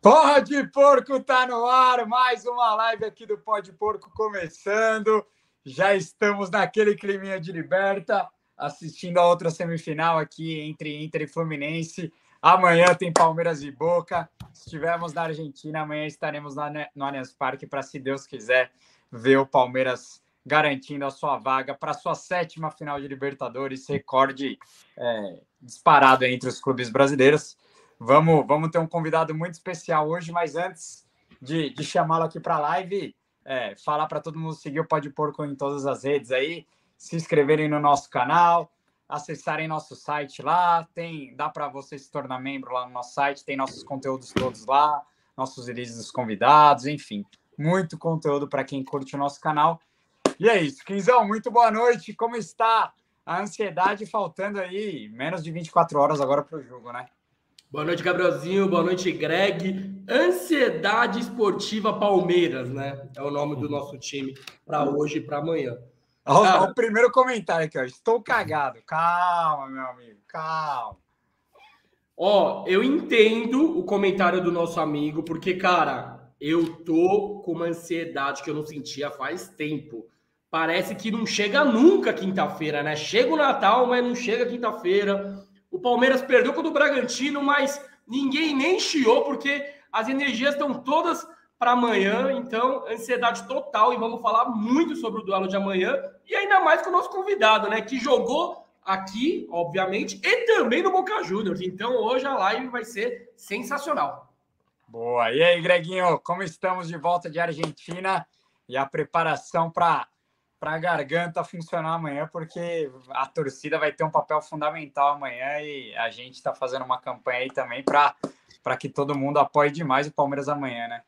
Pode Porco tá no ar, mais uma live aqui do Pode Porco começando. Já estamos naquele climinha de liberta, assistindo a outra semifinal aqui entre Inter e Fluminense. Amanhã tem Palmeiras e Boca. Se estivermos na Argentina, amanhã estaremos no Allianz Parque para, se Deus quiser, ver o Palmeiras garantindo a sua vaga para sua sétima final de Libertadores, recorde é, disparado entre os clubes brasileiros. Vamos, vamos ter um convidado muito especial hoje, mas antes de, de chamá-lo aqui para a live, é, falar para todo mundo seguir o Pode Porco em todas as redes aí, se inscreverem no nosso canal, acessarem nosso site lá, tem, dá para você se tornar membro lá no nosso site, tem nossos conteúdos todos lá, nossos releases dos convidados, enfim, muito conteúdo para quem curte o nosso canal. E é isso, Quinzão, muito boa noite, como está a ansiedade faltando aí menos de 24 horas agora para o jogo, né? Boa noite, Gabrielzinho. Boa noite, Greg. Ansiedade Esportiva Palmeiras, né? É o nome do nosso time para hoje e para amanhã. Olha o primeiro comentário aqui, ó. Estou cagado. Calma, meu amigo, calma. Ó, eu entendo o comentário do nosso amigo, porque, cara, eu tô com uma ansiedade que eu não sentia faz tempo. Parece que não chega nunca quinta-feira, né? Chega o Natal, mas não chega quinta-feira. O Palmeiras perdeu contra o Bragantino, mas ninguém nem chiou, porque as energias estão todas para amanhã. Então, ansiedade total. E vamos falar muito sobre o duelo de amanhã. E ainda mais com o nosso convidado, né? Que jogou aqui, obviamente, e também no Boca Juniors. Então, hoje a live vai ser sensacional. Boa. E aí, Greginho, como estamos de volta de Argentina e a preparação para para a garganta funcionar amanhã, porque a torcida vai ter um papel fundamental amanhã e a gente está fazendo uma campanha aí também para que todo mundo apoie demais o Palmeiras amanhã, né?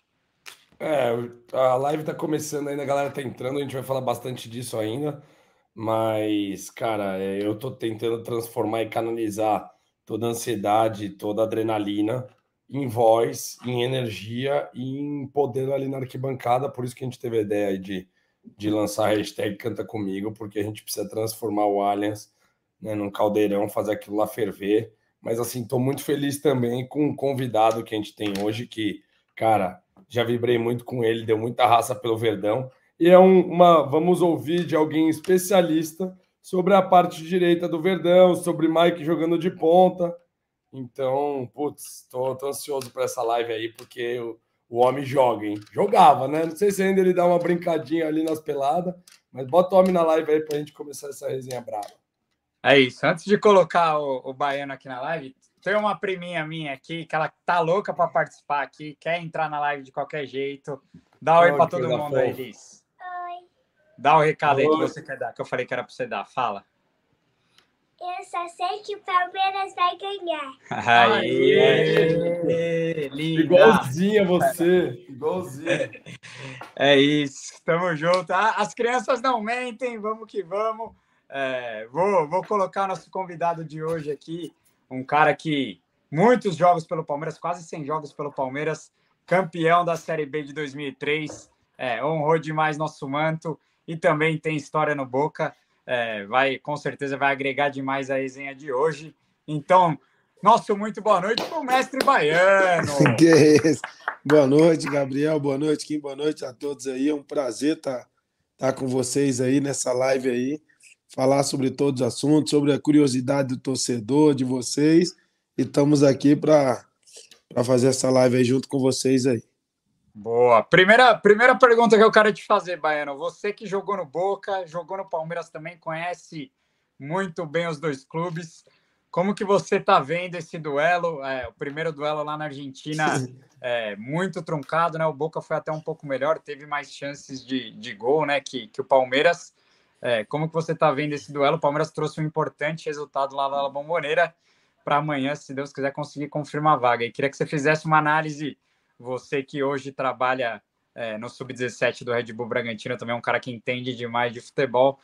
É, a live está começando ainda, a galera está entrando, a gente vai falar bastante disso ainda, mas, cara, é, eu estou tentando transformar e canalizar toda a ansiedade, toda a adrenalina em voz, em energia e em poder ali na arquibancada, por isso que a gente teve a ideia de de lançar a hashtag Canta Comigo, porque a gente precisa transformar o Allianz né, num caldeirão, fazer aquilo lá ferver. Mas assim, estou muito feliz também com o convidado que a gente tem hoje, que, cara, já vibrei muito com ele, deu muita raça pelo Verdão. E é um, uma. Vamos ouvir de alguém especialista sobre a parte direita do Verdão, sobre Mike jogando de ponta. Então, putz, tô, ansioso para essa live aí, porque eu, o homem joga, hein? Jogava, né? Não sei se ainda ele dá uma brincadinha ali nas peladas, mas bota o homem na live aí pra gente começar essa resenha brava. É isso. Antes de colocar o, o Baiano aqui na live, tem uma priminha minha aqui que ela tá louca para participar aqui, quer entrar na live de qualquer jeito. Dá um oi para todo mundo aí, Liz. Oi. Dá o recado oi. aí que você quer dar, que eu falei que era para você dar. Fala. Eu só sei que o Palmeiras vai ganhar. Aê, Igualzinha você. Igualzinha. É isso. Tamo junto. Ah, as crianças não mentem. Vamos que vamos. É, vou, vou colocar nosso convidado de hoje aqui. Um cara que muitos jogos pelo Palmeiras, quase 100 jogos pelo Palmeiras, campeão da Série B de 2003. É, honrou demais nosso manto e também tem história no Boca é, vai com certeza vai agregar demais a resenha de hoje. Então, nosso muito boa noite para o mestre baiano. que é isso? Boa noite, Gabriel. Boa noite, Kim. Boa noite a todos aí. É um prazer estar tá, tá com vocês aí nessa live aí, falar sobre todos os assuntos, sobre a curiosidade do torcedor, de vocês. E estamos aqui para fazer essa live aí junto com vocês aí. Boa. Primeira, primeira pergunta que eu quero te fazer, Baiano. Você que jogou no Boca, jogou no Palmeiras também, conhece muito bem os dois clubes. Como que você está vendo esse duelo? É, o primeiro duelo lá na Argentina é muito truncado, né? O Boca foi até um pouco melhor, teve mais chances de, de gol, né? Que, que o Palmeiras. É, como que você está vendo esse duelo? O Palmeiras trouxe um importante resultado lá na Bomboneira para amanhã, se Deus quiser, conseguir confirmar a vaga. E queria que você fizesse uma análise você que hoje trabalha é, no Sub-17 do Red Bull Bragantino, também é um cara que entende demais de futebol.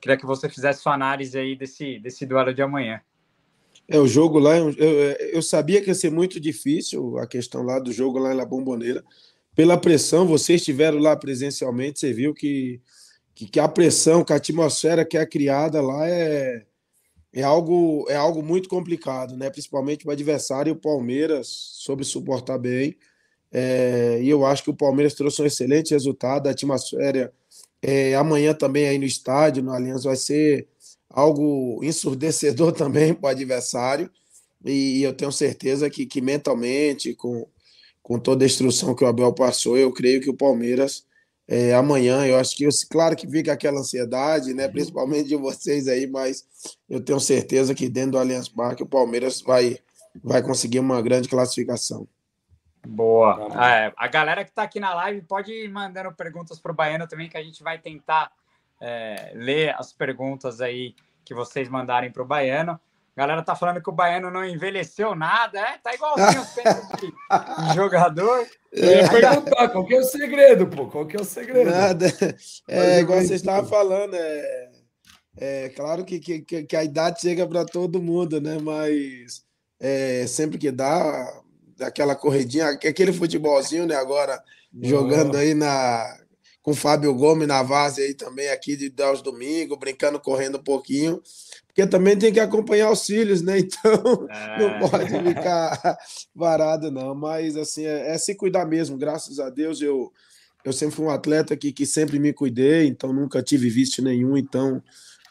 Queria que você fizesse sua análise aí desse, desse duelo de amanhã. É, o jogo lá, eu, eu, sabia que ia ser muito difícil a questão lá do jogo lá na Bomboneira. Pela pressão, vocês estiveram lá presencialmente, você viu que, que, que, a pressão, que a atmosfera que é criada lá é, é algo, é algo muito complicado, né? principalmente para o adversário. O Palmeiras soube suportar bem. É, e eu acho que o Palmeiras trouxe um excelente resultado. A atmosfera é, amanhã também aí no estádio, no Allianz, vai ser algo ensurdecedor também para o adversário. E eu tenho certeza que, que mentalmente, com, com toda a instrução que o Abel passou, eu creio que o Palmeiras é, amanhã. Eu acho que, eu, claro que fica aquela ansiedade, né? Uhum. Principalmente de vocês aí, mas eu tenho certeza que dentro do Allianz Parque o Palmeiras vai, vai conseguir uma grande classificação. Boa. É, a galera que está aqui na live pode ir mandando perguntas para o Baiano também, que a gente vai tentar é, ler as perguntas aí que vocês mandarem para o Baiano. A galera tá falando que o Baiano não envelheceu nada, é? Tá igualzinho o jogador. Eu ia perguntar qual que é o segredo, pô? Qual que é o segredo? Nada. É, igual você estava falando, é, é claro que, que, que a idade chega para todo mundo, né? Mas é, sempre que dá, aquela corredinha, aquele futebolzinho, né? Agora jogando aí na com o Fábio Gomes na base aí também aqui de aos domingos, brincando, correndo um pouquinho porque também tem que acompanhar os filhos, né? Então é. não pode ficar varado, não. Mas assim, é, é, se cuidar mesmo. Graças a Deus, eu, eu sempre fui um atleta que, que sempre me cuidei, então nunca tive vício nenhum. Então,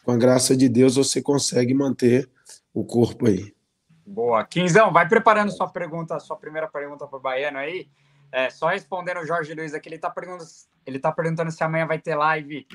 com a graça de Deus, você consegue manter o corpo aí. Boa. Quinzão, vai preparando sua pergunta, sua primeira pergunta para o Baiano aí. É, só respondendo o Jorge Luiz aqui, ele está perguntando, ele tá perguntando se amanhã vai ter live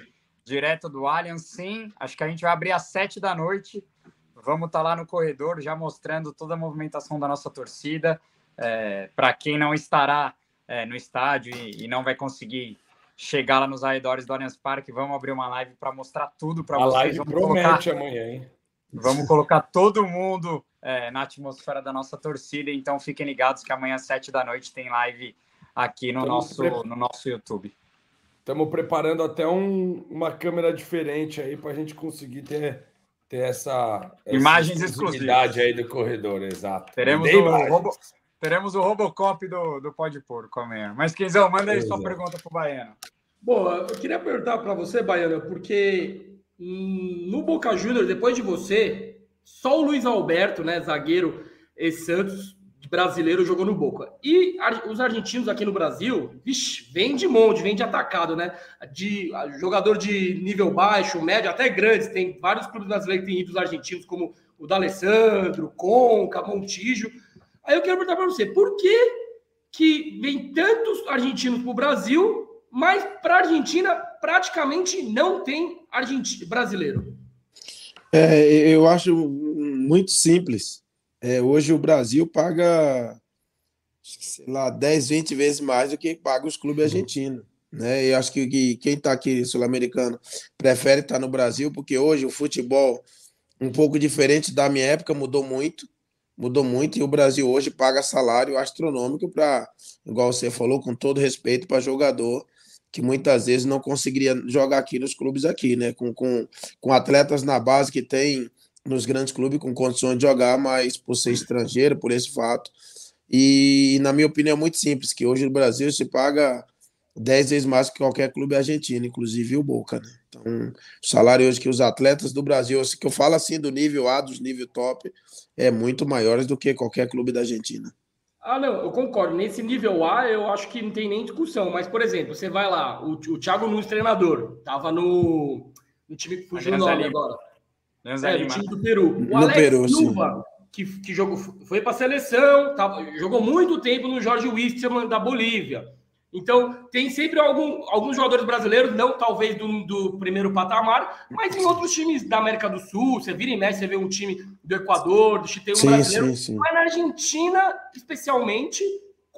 direto do Allianz, sim. Acho que a gente vai abrir às sete da noite. Vamos estar tá lá no corredor, já mostrando toda a movimentação da nossa torcida. É, Para quem não estará é, no estádio e, e, não vai conseguir chegar lá nos arredores do Allianz Parque, vamos abrir uma live para mostrar tudo para vocês. A live vamos promete colocar, amanhã, hein? Vamos colocar todo mundo é, na atmosfera da nossa torcida. Então fiquem ligados que amanhã às sete da noite tem live aqui no, nosso, no nosso YouTube. Estamos preparando até um, uma câmera diferente aí para a gente conseguir ter, ter essa, imagens exclusivas aí do corredor, exato. Teremos o, Robo, teremos o Robocop do, do Pode Porco amanhã. Mas, Quinzão, manda aí sua pergunta para o Baiano. Boa, eu queria perguntar para você, Baiano, porque no Boca Juniors, depois de você, só o Luiz Alberto, né, zagueiro Santos, brasileiro jogou no Boca. E os argentinos aqui no Brasil, vixe, vem de monte, vem de atacado, né? De jogador de nível baixo, médio, até grandes. Tem vários clubes brasileiros que têm ídolos argentinos, como o D'Alessandro, Conca, Montijo. Aí eu quero perguntar para você, por que que vem tantos argentinos para o Brasil, mas para a Argentina praticamente não tem argentino, brasileiro? É, eu acho muito simples é, hoje o Brasil paga, sei lá, 10, 20 vezes mais do que paga os clubes uhum. argentinos. Né? Eu acho que, que quem está aqui sul-americano prefere estar tá no Brasil, porque hoje o futebol, um pouco diferente da minha época, mudou muito. Mudou muito e o Brasil hoje paga salário astronômico para, igual você falou, com todo respeito para jogador que muitas vezes não conseguiria jogar aqui nos clubes aqui, né? Com, com, com atletas na base que tem nos grandes clubes com condições de jogar, mas por ser estrangeiro, por esse fato. E, na minha opinião, é muito simples, que hoje no Brasil se paga 10 vezes mais que qualquer clube argentino, inclusive o Boca, né? Então, o salário hoje que os atletas do Brasil, que eu falo assim do nível A, dos nível top, é muito maiores do que qualquer clube da Argentina. Ah, não, eu concordo. Nesse nível A, eu acho que não tem nem discussão. Mas, por exemplo, você vai lá, o, o Thiago Nunes, treinador, tava no, no time que fugiu o nome agora. É, no time do Peru. O no Alex Peru, Silva, que, que jogou, foi para a seleção, tava, jogou muito tempo no Jorge Wilstermann da Bolívia. Então, tem sempre algum, alguns jogadores brasileiros, não talvez do, do, primeiro patamar, mas em outros times da América do Sul. Você vira e mexe, você vê um time do Equador, do Chile, um sim, brasileiro. Sim, sim. Mas na Argentina, especialmente,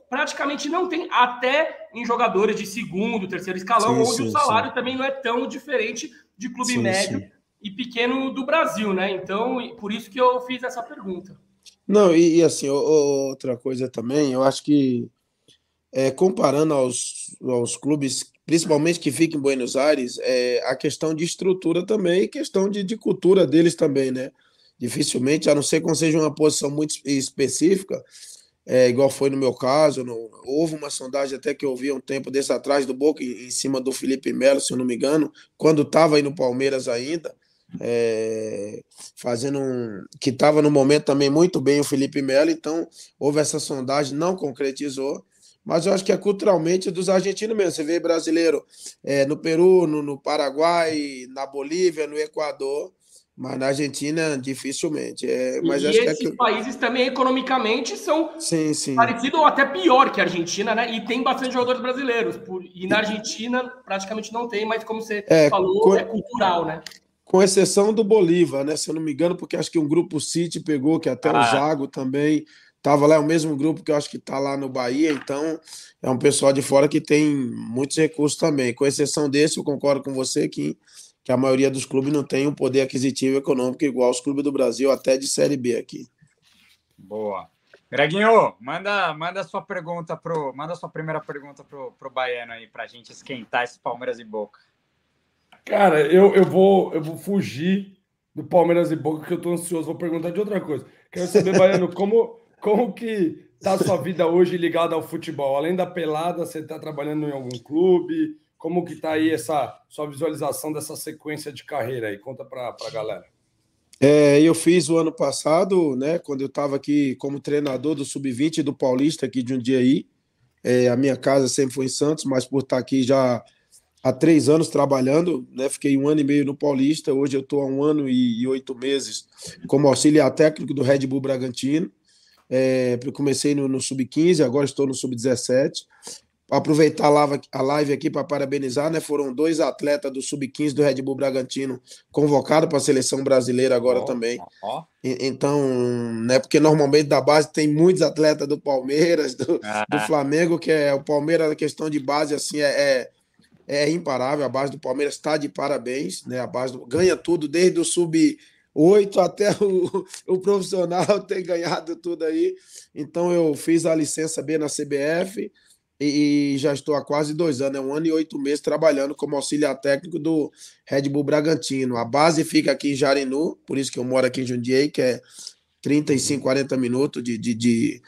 praticamente não tem, até em jogadores de segundo, terceiro escalão, onde o salário também não é tão diferente de clube médio e pequeno do Brasil, né? Então, por isso que eu fiz essa pergunta. Não, e, e assim, outra coisa também, eu acho que é, comparando aos, aos clubes, principalmente que ficam em Buenos Aires, é, a questão de estrutura também e questão de, de cultura deles também, né? Dificilmente, a não ser que seja uma posição muito específica, é, igual foi no meu caso, no, houve uma sondagem até que eu vi um tempo desse atrás do Boca, em, cima do Felipe Melo, se eu não me engano, quando estava aí no Palmeiras ainda, é, fazendo um. que estava no momento também muito bem o Felipe Melo, então houve essa sondagem, não concretizou. Mas eu acho que é culturalmente dos argentinos mesmo. Você vê brasileiro é, no Peru, no, no Paraguai, na Bolívia, no Equador, mas na Argentina, dificilmente. É, mas e acho esses que é que... países também, economicamente, são sim, sim. parecidos ou até pior que a Argentina, né? E tem bastante jogadores brasileiros. Por... E na Argentina, praticamente não tem, mas como você É, falou, co- é cultural, né? Com exceção do Bolívar, né? Se eu não me engano, porque acho que um grupo City pegou, que até o Ah. Zago também estava lá, é o mesmo grupo que eu acho que está lá no Bahia, então é um pessoal de fora que tem muitos recursos também. Com exceção desse, eu concordo com você que, que a maioria dos clubes não tem um poder aquisitivo econômico igual os clubes do Brasil, até de Série B aqui. Boa. Greginho, manda, manda sua pergunta pro. Manda sua primeira pergunta pro, pro Baiano aí, pra gente esquentar esse Palmeiras e Boca. Cara, eu, eu, vou, eu vou fugir do Palmeiras e Boca, que eu tô ansioso. Vou perguntar de outra coisa. Quero saber, Baiano, como, como que tá a sua vida hoje ligada ao futebol? Além da pelada, você tá trabalhando em algum clube? Como que tá aí essa sua visualização dessa sequência de carreira aí? Conta pra, pra galera. É, eu fiz o ano passado, né, quando eu estava aqui como treinador do Sub-20 do Paulista aqui de Jundiaí. É, a minha casa sempre foi em Santos, mas por estar aqui já há três anos trabalhando, né, fiquei um ano e meio no Paulista. Hoje eu estou há um ano e, e oito meses como auxiliar técnico do Red Bull Bragantino. É, eu comecei no, no Sub-15, agora estou no Sub-17 aproveitar a live, aqui para parabenizar, né? Foram dois atletas do Sub-15 do Red Bull Bragantino convocados para a seleção brasileira agora Ó, também. Ó, E- Então, né? Porque normalmente da base tem muitos atletas do Palmeiras, do, Ah. do Flamengo, que é o Palmeiras, a questão de base assim é, é, é imparável. A base do Palmeiras está de parabéns, né? A base do- ganha tudo, desde o sub 8 até o, o profissional tem ganhado tudo aí. Então eu fiz a licença B na CBF e, e já estou há quase dois anos, é um ano e oito meses trabalhando como auxiliar técnico do Red Bull Bragantino. A base fica aqui em Jarinu, por isso que eu moro aqui em Jundiaí, que é 35, 40 minutos de, de, de,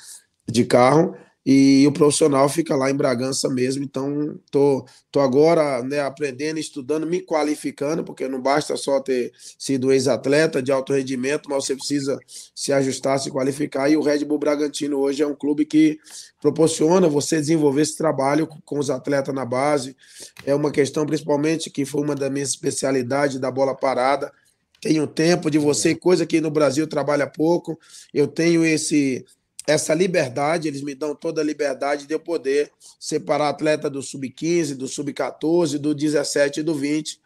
de carro. E o profissional fica lá em Bragança mesmo. Então, tô, tô agora né, aprendendo, estudando, me qualificando, porque não basta só ter sido ex-atleta de alto rendimento, mas você precisa se ajustar, se qualificar. E o Red Bull Bragantino hoje é um clube que proporciona você desenvolver esse trabalho com os atletas na base. É uma questão, principalmente, que foi uma das minhas especialidades da bola parada. Tenho tempo de você, coisa que no Brasil trabalha pouco. Eu tenho esse essa liberdade, eles me dão toda a liberdade de eu poder separar atleta do sub-15, do sub-14, do 17 e do 20,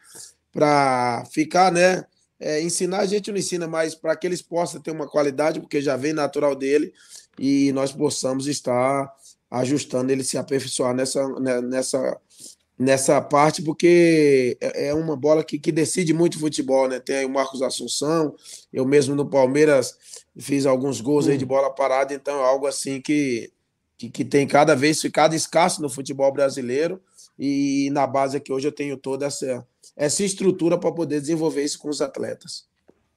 para ficar, né? É, ensinar a gente não ensina, mas para que eles possam ter uma qualidade, porque já vem natural dele, e nós possamos estar ajustando ele se aperfeiçoar nessa, né, nessa, nessa parte, porque é é uma bola que, que decide muito futebol, né? Tem aí o Marcos Assunção, eu mesmo no Palmeiras fiz alguns gols aí de bola parada, então é algo assim que, que, que tem cada vez ficado escasso no futebol brasileiro, e na base aqui hoje eu tenho toda essa, essa estrutura para poder desenvolver isso com os atletas.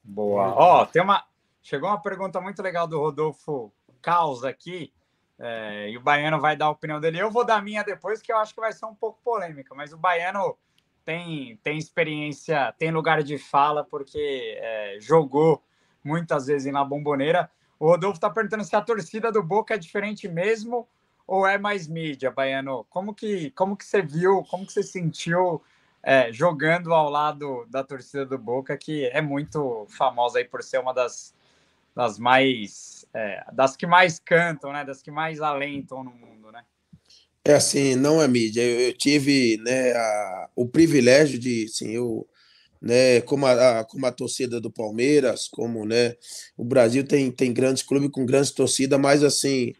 Boa. Ó, tem uma. Chegou uma pergunta muito legal do Rodolfo Caos aqui. É, e o Baiano vai dar a opinião dele. Eu vou dar a minha depois, que eu acho que vai ser um pouco polêmica, mas o Baiano tem, tem experiência, tem lugar de fala, porque é, jogou muitas vezes na bomboneira. O Rodolfo está perguntando se a torcida do Boca é diferente mesmo ou é mais mídia, Baiano. Como que, como que você viu, como que você sentiu é, jogando ao lado da torcida do Boca, que é muito famosa aí por ser uma das, das mais é, das que mais cantam, né? Das que mais alentam no mundo, né? É assim, não é mídia. Eu, eu tive né, a- o privilégio de, assim, eu, né, como a, a- como a torcida do Palmeiras, como, né, o Brasil tem, tem grandes clubes com grandes torcidas, mas assim,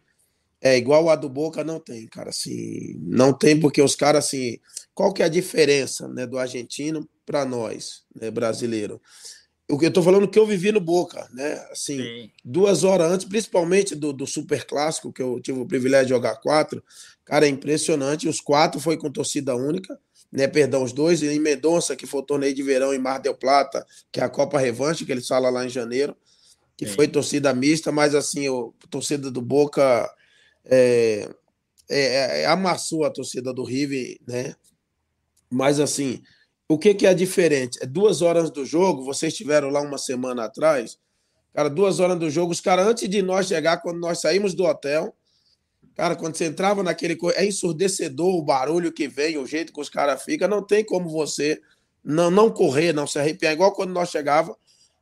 é igual a do Boca, não tem, cara, assim, não tem porque os caras, assim, qual que é a diferença, né, do argentino para nós, né, brasileiro? O que eu tô falando que eu vivi no Boca, né, assim, Sim. duas horas antes, principalmente do, do Super Clássico, que eu tive o privilégio de jogar quatro, cara, é impressionante. Os quatro foi com torcida única, né? Perdão, os dois, e em Mendonça, que foi o torneio de verão em Mar del Plata, que é a Copa Revanche, que eles falam lá em janeiro, que Sim. foi torcida mista, mas assim, o torcida do Boca é, é, é, amassou a torcida do River, né? Mas assim, o que, que é diferente? É duas horas do jogo, vocês estiveram lá uma semana atrás, cara, duas horas do jogo, os caras, antes de nós chegar, quando nós saímos do hotel, cara, quando você entrava naquele. É ensurdecedor o barulho que vem, o jeito que os caras ficam, não tem como você não, não correr, não se arrepiar, igual quando nós chegava,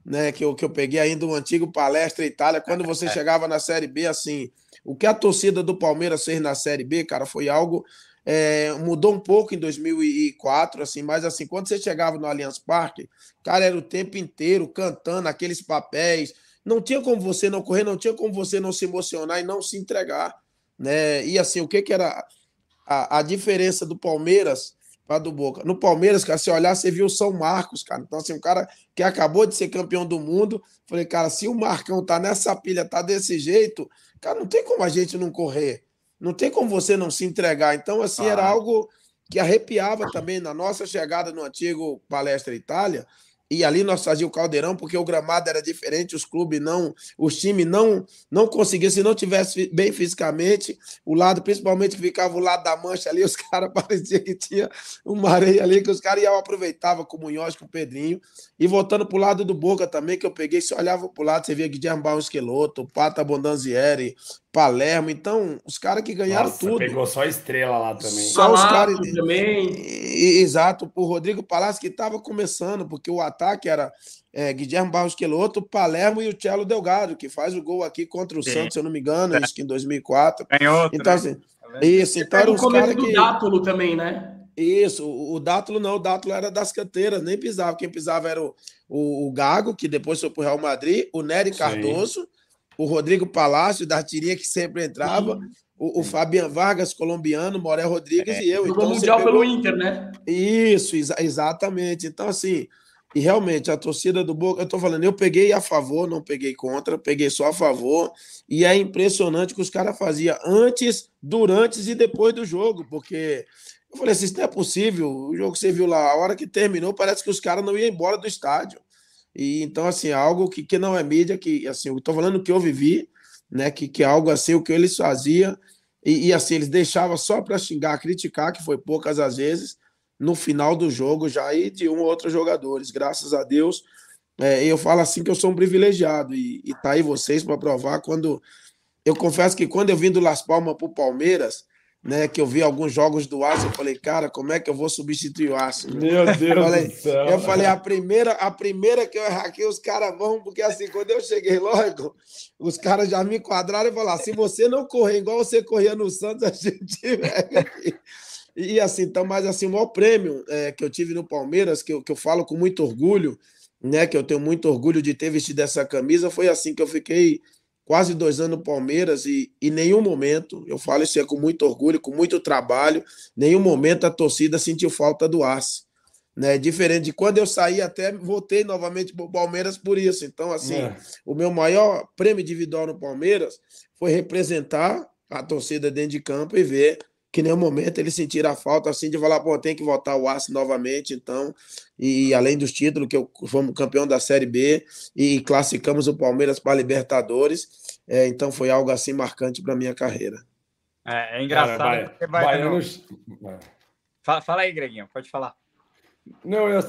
né, que eu, que eu peguei ainda o antigo Palestra Itália, quando você chegava na Série B, assim, o que a torcida do Palmeiras fez na Série B, cara, foi algo é, mudou um pouco em 2004, assim, mas assim, quando você chegava no Allianz Parque, cara, era o tempo inteiro cantando aqueles papéis. Não tinha como você não correr, não tinha como você não se emocionar e não se entregar, né? E assim, o que que era a, a diferença do Palmeiras para do Boca? No Palmeiras, cara, se olhar, você viu o São Marcos, cara. Então, assim, um cara que acabou de ser campeão do mundo, falei, cara, se o Marcão tá nessa pilha, tá desse jeito, cara, não tem como a gente não correr. Não tem como você não se entregar. Então, assim, ah. era algo que arrepiava também na nossa chegada no antigo Palestra Itália. E ali nós fazíamos o caldeirão porque o gramado era diferente, os clubes não, os times não não conseguiam, se não tivesse bem fisicamente, o lado, principalmente que ficava o lado da mancha ali, os caras parecia que tinha uma areia ali, que os caras iam aproveitava com o Munhoz, com o Pedrinho. E voltando pro lado do Boca também, que eu peguei, se olhava pro lado, você via Guilherme Baum Esqueloto, Pata Bondanzieri, Palermo. Então, os caras que ganharam Nossa, tudo. Pegou só estrela lá também. Só os caras. também. Exato, o Rodrigo Palácio que estava começando, porque o ataque era é, Guilherme Barros Queloto, Palermo e o Cello Delgado, que faz o gol aqui contra o Sim. Santos, se eu não me engano, é. isso que em 2004. Tem outro, então, assim, tá isso, então era os caras que... Dátulo também, né? Isso, o, o Dátulo não, o Dátulo era das canteiras, nem pisava. Quem pisava era o, o, o Gago, que depois foi pro Real Madrid, o Nery Cardoso, o Rodrigo Palácio, da Tirinha, que sempre entrava, o, o, Fabian Vargas, colombiano, Morel Rodrigues é, e eu. Jogou então, Mundial pegou... pelo Inter, né? Isso, exa exatamente. Então, assim, e realmente a torcida do Boca, eu tô falando, eu peguei a favor, não peguei contra, peguei só a favor, e é impressionante que os caras faziam antes, durante e depois do jogo, porque eu falei assim, isso não é possível, o jogo que você viu lá, a hora que terminou, parece que os caras não iam embora do estádio. E então, assim, algo que, que não é mídia, que assim, eu tô falando que eu vivi, né? Que, que é algo assim, o que eles faziam, e, e assim, eles deixavam só para xingar, criticar, que foi poucas às vezes, no final do jogo já e de um ou outro jogadores. Graças a Deus, é, eu falo assim que eu sou um privilegiado, e, e tá aí vocês para provar quando. Eu confesso que quando eu vim do Las Palmas para o Palmeiras, né, que eu vi alguns jogos do Aço, eu falei, cara, como é que eu vou substituir o Aço? Meu Deus falei, do céu. Eu falei, a primeira, a primeira que eu errar aqui, os caras vão, porque assim, quando eu cheguei logo, os caras já me enquadraram e falaram, se você não correr igual você corria no Santos, a gente pega aqui. E assim, então, mas assim, o maior prêmio é, que eu tive no Palmeiras, que eu, que eu falo com muito orgulho, né, que eu tenho muito orgulho de ter vestido essa camisa, foi assim que eu fiquei quase dois anos no Palmeiras e em nenhum momento, eu falo isso é com muito orgulho, com muito trabalho, nenhum momento a torcida sentiu falta do Aço. Né? Diferente de quando eu saí, até voltei novamente para o Palmeiras por isso. Então, assim, é. o meu maior prêmio individual no Palmeiras foi representar a torcida dentro de campo e ver que nenhum momento eles sentiram a falta assim de falar, pô, tem que voltar o Aço novamente, então, e além dos títulos, que eu fomos campeão da Série B e classificamos o Palmeiras para a Libertadores, é, então foi algo assim marcante para minha carreira. É, é engraçado. Cara, porque vai, fala, fala, aí, Greguinho, pode falar. Não, eu,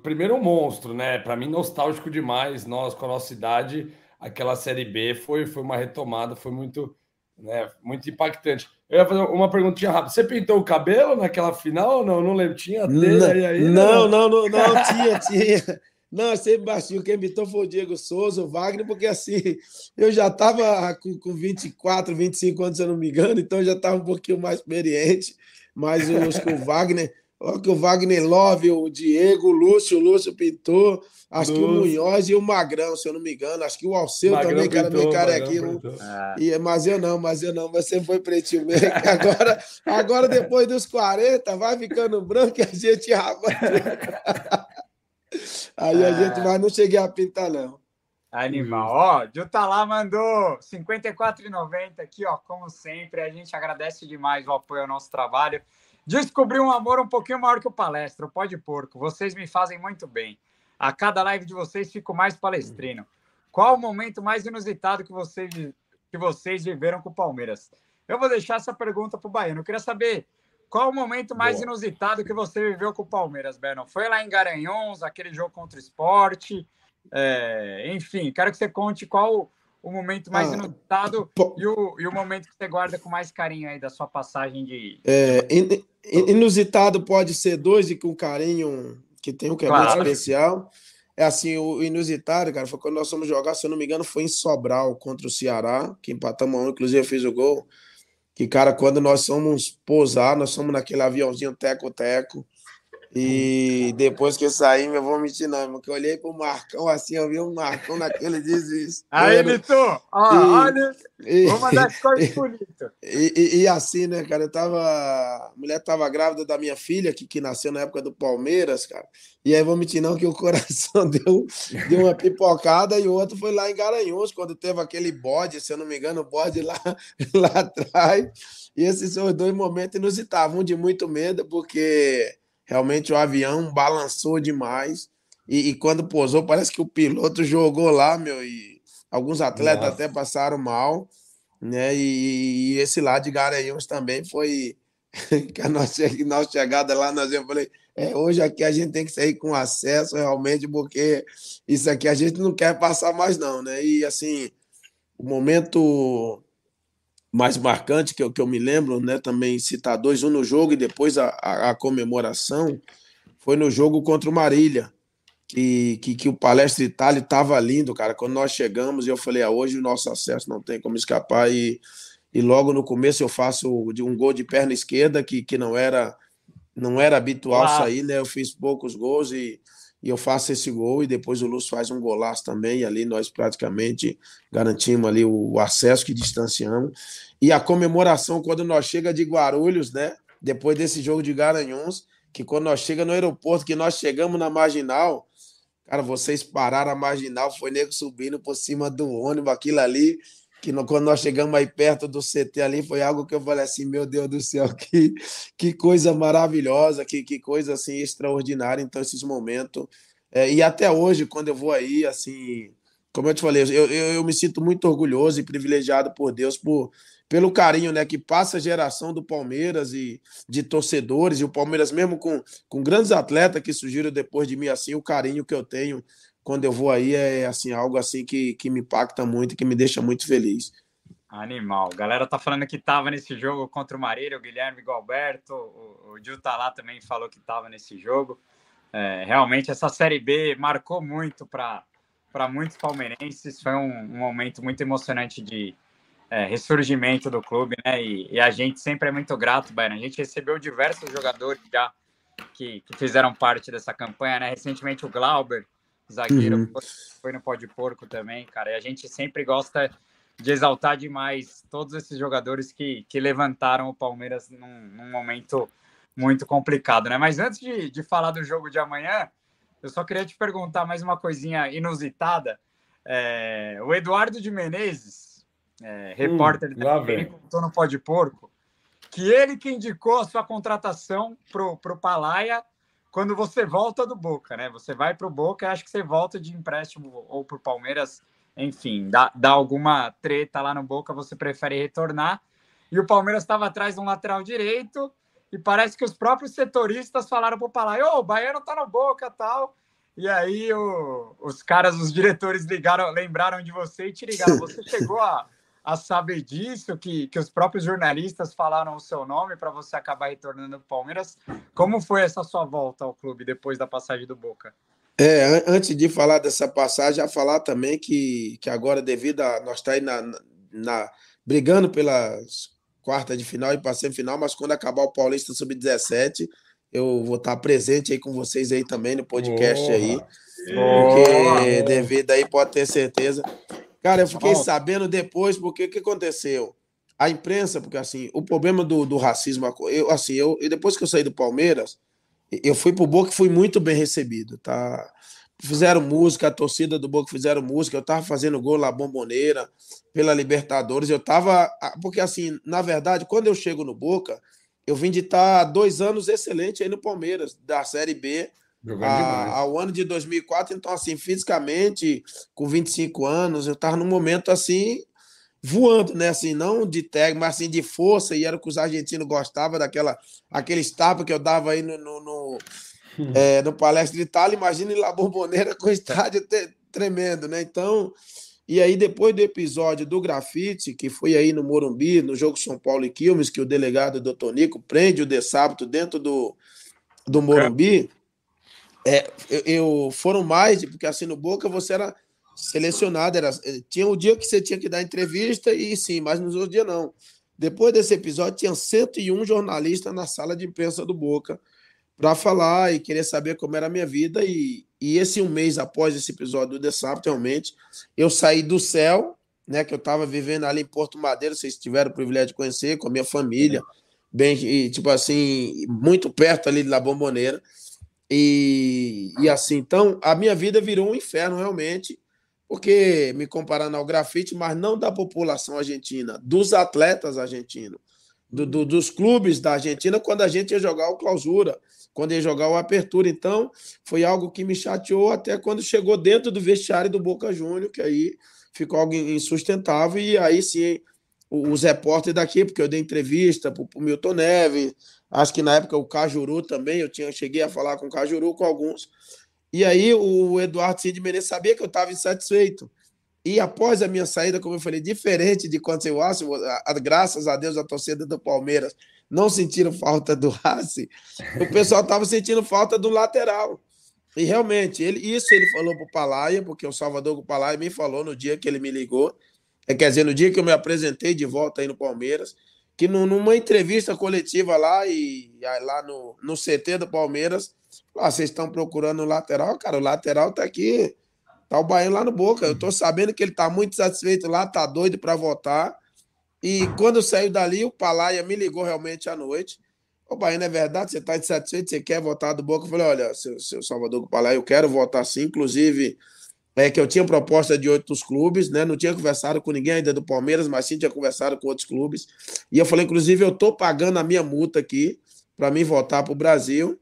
primeiro um monstro, né? Para mim, nostálgico demais. Nós, com a nossa idade, aquela Série B foi, foi uma retomada, foi muito, né, muito impactante. Eu ia fazer uma perguntinha rápida. Você pintou o cabelo naquela final ou não? Não lembro. Tinha dele aí? Não, não, não, não, não tinha, tinha. Não, sempre baixinho. Quem pintou foi o Diego Souza, o Wagner, porque assim, eu já estava com, com 24, 25 anos, se eu não me engano, então já estava um pouquinho mais experiente. Mas os que o Wagner, Olha que o Wagner Love, o Diego, o Lúcio, o Lúcio pintou, acho Lúcio. que o Munhoz e o Magrão, se eu não me engano. Acho que o Alceu Magrão também, que era meio carequinho. Ah. E, mas eu não, mas eu não, você foi pretinho mesmo. Agora, agora, depois dos 40, vai ficando branco e a gente rapa. Aí a gente vai, não cheguei a pintar, não. Animal. Ó, o Talá mandou R$ 54,90 aqui, ó, como sempre. A gente agradece demais o apoio ao nosso trabalho. Descobri um amor um pouquinho maior que o palestra, o pó de porco. Vocês me fazem muito bem. A cada live de vocês fico mais palestrino. Qual o momento mais inusitado que vocês, que vocês viveram com o Palmeiras? Eu vou deixar essa pergunta para o Baiano. Eu queria saber qual o momento mais Boa. inusitado que você viveu com o Palmeiras, Berno? Foi lá em Garanhuns, aquele jogo contra o esporte? É, enfim, quero que você conte qual o momento mais ah, inusitado e, o, e o momento que você guarda com mais carinho aí da sua passagem de. É, inusitado pode ser dois e com carinho que tem um que é claro. muito especial. É assim, o inusitado, cara, foi quando nós fomos jogar, se eu não me engano, foi em Sobral contra o Ceará, que empatamos a um, inclusive eu fiz o gol. Que, cara, quando nós fomos pousar, nós fomos naquele aviãozinho teco-teco. E depois que eu saí, eu vou mentir, não, porque eu olhei pro Marcão assim, eu vi um Marcão naquele desespero. Aí, Vitor, olha, e, vou mandar corte bonito. E, e, e, assim, né, cara, eu tava. A mulher tava grávida da minha filha, que, que nasceu na época do Palmeiras, cara. E aí, vou mentir, não, que o coração deu, deu uma pipocada e o outro foi lá em Garanhuns, quando teve aquele bode, se eu não me engano, o bode lá, lá atrás. E esses são os dois momentos inusitados, um de muito medo, porque Realmente o avião balançou demais. E, e, quando pousou, parece que o piloto jogou lá, meu, e alguns atletas Nossa. até passaram mal, né? E, e, esse lado de Garanhuns também foi que a nossa, nossa chegada lá, nós eu falei, é, hoje aqui a gente tem que sair com acesso realmente, porque isso aqui a gente não quer passar mais, não, né? E assim, o momento mais marcante que eu, que eu me lembro, né? Também citar dois, um no jogo e depois a, a, a comemoração, foi no jogo contra o Marília, que, que, que o Palestra Itália estava lindo, cara. Quando nós chegamos, eu falei, ah, hoje o nosso acesso não tem como escapar. E, e logo no começo eu faço um gol de perna esquerda, que, que não era não era habitual sair, né? Eu fiz poucos gols e e eu faço esse gol e depois o Lúcio faz um golaço também, e ali nós praticamente garantimos ali o acesso que distanciamos. E a comemoração quando nós chega de Guarulhos, né? Depois desse jogo de Garanhuns, que quando nós chega no aeroporto, que nós chegamos na marginal, cara, vocês pararam a marginal, foi nego subindo por cima do ônibus, aquilo ali que quando nós chegamos aí perto do CT ali, foi algo que eu falei assim, meu Deus do céu, que, que coisa maravilhosa, que, que coisa assim extraordinária, então esses momentos, é, e até hoje, quando eu vou aí, assim, como eu te falei, eu, eu, eu, me sinto muito orgulhoso e privilegiado por Deus, por, pelo carinho né, que passa a geração do Palmeiras e de torcedores, e o Palmeiras mesmo com, com grandes atletas que surgiram depois de mim, assim, o carinho que eu tenho quando eu vou aí é assim algo assim que, que me impacta muito que me deixa muito feliz. Animal. Galera tá falando que tava nesse jogo contra o Marília, o Guilherme Galberto, o, o Gil tá lá também falou que tava nesse jogo. É, realmente essa Série B marcou muito para muitos palmeirenses, foi um, um, momento muito emocionante de é, ressurgimento do clube, né? E, e, a gente sempre é muito grato, Bayern. A gente recebeu diversos jogadores já que, que fizeram parte dessa campanha, né? Recentemente o Glauber, zagueiro, uhum. foi no pó de porco também, cara. E a gente sempre gosta de exaltar demais todos esses jogadores que, que levantaram o Palmeiras num, num momento muito complicado, né? Mas antes de, de falar do jogo de amanhã, eu só queria te perguntar mais uma coisinha inusitada. É, o Eduardo de Menezes, é, repórter hum, da contou no Pó de Porco, que ele que indicou a sua contratação pro, pro Palaia quando você volta do Boca, né? Você vai para o Boca, acho que você volta de empréstimo ou para o Palmeiras, enfim, dá, dá alguma treta lá no Boca, você prefere retornar. E o Palmeiras estava atrás de um lateral direito, e parece que os próprios setoristas falaram para o Palai, ô, o Baiano tá no Boca tal. E aí o, os caras, os diretores ligaram, lembraram de você e te ligaram. Você chegou a, a saber disso, que, que os próprios jornalistas falaram o seu nome para você acabar retornando para o Palmeiras. Como foi essa sua volta ao clube depois da passagem do Boca? É, antes de falar dessa passagem, já falar também que, que agora, devido a nós estar tá aí na, na, brigando pelas quartas de final e para semifinal, mas quando acabar o Paulista Sub-17, eu vou estar presente aí com vocês aí também no podcast aí. Porque devido aí pode ter certeza Cara, eu fiquei Nossa. sabendo depois, porque o que aconteceu? A imprensa, porque assim, o problema do, do racismo, eu, assim, eu, depois que eu saí do Palmeiras, eu fui pro Boca e fui muito bem recebido, tá? Fizeram música, a torcida do Boca fizeram música, eu tava fazendo gol lá Bomboneira, pela Libertadores, eu tava. Porque assim, na verdade, quando eu chego no Boca, eu vim de estar tá dois anos excelente aí no Palmeiras, da Série B a, ao ano de 2004. Então, assim, fisicamente, com 25 anos, eu estava num momento assim voando, né? Assim, não de técnico, mas assim de força, e era o que os argentinos gostavam daquela aqueles tapas que eu dava aí no, no, no, é, no Palestra de Itália. Imagina lá Bombonera com o estádio te, tremendo, né? Então, e aí depois do episódio do grafite, que foi aí no Morumbi, no jogo São Paulo e Quilmes, que o delegado doutor Nico prende o De Sábado dentro do, do Morumbi, é, eu, eu foram mais, porque assim no Boca você era selecionado. Era, eh, tinha o dia que você tinha que dar entrevista e sim, mas nos outros dias não. Depois desse episódio, tinha 101 jornalistas na sala de imprensa do Boca para falar e querer saber como era a minha vida. E, e esse um mês após esse episódio do The Sapo, realmente, eu saí do céu, né, que eu estava vivendo ali em Porto Madeiro, vocês tiveram o privilégio de conhecer, com a minha família, bem, e, tipo assim, muito perto ali de La Bombonera. E, e assim, então, a minha vida virou um inferno realmente porque me comparando ao grafite, mas não da população argentina, dos atletas argentinos, do, do, dos clubes da Argentina, quando a gente ia jogar o clausura, quando ia jogar o apertura. Então, foi algo que me chateou até quando chegou dentro do vestiário do Boca Júnior, que aí ficou algo insustentável, e aí sim os repórteres daqui, porque eu dei entrevista para o Milton Neves, acho que na época o Cajuru também, eu tinha, cheguei a falar com o Cajuru, com alguns, e aí o Eduardo Cid Menezes sabia que eu estava insatisfeito. E após a minha saída, como eu falei, diferente de quando eu acho, graças a Deus a torcida do Palmeiras não sentiram falta do Rassi, o pessoal estava sentindo falta do lateral. E realmente, ele, isso ele falou para o Palaia, porque o Salvador Palaia me falou no dia que ele me ligou, é, quer dizer, no dia que eu me apresentei de volta aí no Palmeiras, que numa entrevista coletiva lá e lá no, no CT do Palmeiras, ah, vocês estão procurando o lateral? Cara, o lateral tá aqui. Tá o Baiano lá no Boca. Eu tô sabendo que ele tá muito satisfeito lá, tá doido para votar. E quando saiu dali, o Palaia me ligou realmente à noite. Ô, Baiano, é verdade? Você tá insatisfeito? Você quer votar do Boca? Eu falei, olha, seu, seu Salvador Palaia, eu quero votar sim. Inclusive, é que eu tinha proposta de outros clubes, né? Não tinha conversado com ninguém ainda do Palmeiras, mas sim tinha conversado com outros clubes. E eu falei, inclusive, eu tô pagando a minha multa aqui para mim votar para o Brasil.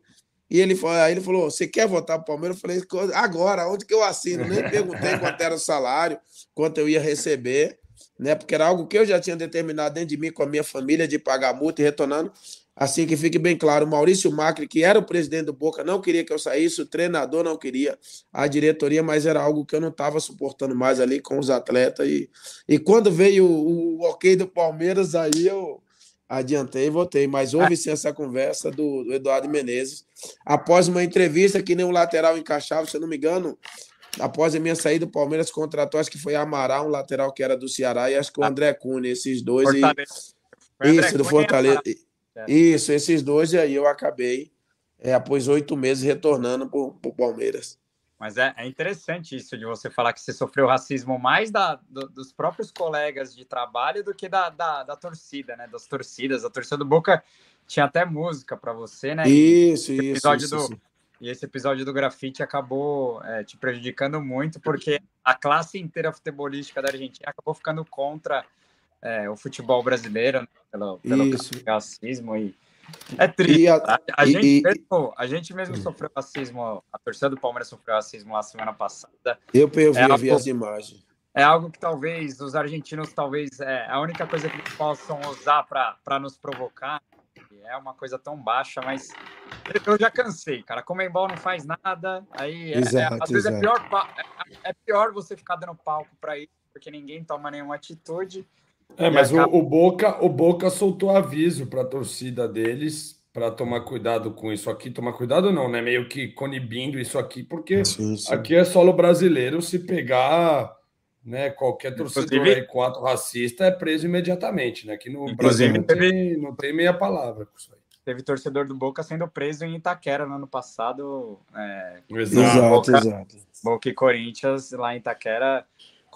E ele falou, aí ele falou: Você quer votar para o Palmeiras? Eu falei: Agora, onde que eu assino? Nem perguntei quanto era o salário, quanto eu ia receber, né? Porque era algo que eu já tinha determinado dentro de mim com a minha família de pagar multa e retornando. Assim que fique bem claro, o Maurício Macri, que era o presidente do Boca, não queria que eu saísse, o treinador não queria, a diretoria, mas era algo que eu não estava suportando mais ali com os atletas. E, e quando veio o, o ok do Palmeiras, aí eu, adiantei e votei, mas houve sim essa conversa do, do, Eduardo Menezes. Após uma entrevista que nem um lateral encaixava, se eu não me engano, após a minha saída, o Palmeiras contratou, acho que foi Amaral, um lateral que era do Ceará, e acho que o André Cunha, esses dois. E... Isso, do Fortaleza. Isso, esses dois, e aí eu acabei, é, após oito meses, retornando para o Palmeiras. Mas é, é, interessante isso de você falar que você sofreu racismo mais da, do, dos próprios colegas de trabalho do que da, da, da, torcida, né? Das torcidas. A torcida do Boca tinha até música para você, né? Isso, e isso, isso, do, isso, E esse episódio do grafite acabou é, te prejudicando muito, porque a classe inteira futebolística da Argentina acabou ficando contra é, o futebol brasileiro, né? pelo, pelo racismo e é triste. A, a, a, e, gente e, mesmo, a gente mesmo sofreu racismo, a torcida do Palmeiras sofreu racismo lá semana passada. Eu, eu vi, é eu vi as imagens. É algo que talvez os argentinos, talvez, é a única coisa que eles possam usar para nos provocar. É uma coisa tão baixa, mas eu já cansei, cara. Comembol não faz nada. Aí, é, exato, é, às vezes é pior, é, é pior você ficar dando palco para isso, porque ninguém toma nenhuma atitude. É, mas acaba... o, o, Boca, o Boca soltou aviso para a torcida deles para tomar cuidado com isso aqui. Tomar cuidado não, né? Meio que conibindo isso aqui, porque sim, sim. aqui é solo brasileiro. Se pegar né, qualquer torcedor Inclusive, aí com ato racista é preso imediatamente, né? Aqui no Brasil não tem, não tem meia palavra com isso aí. Teve torcedor do Boca sendo preso em Itaquera no ano passado. É, exato, Boca, exato. Boca e Corinthians lá em Itaquera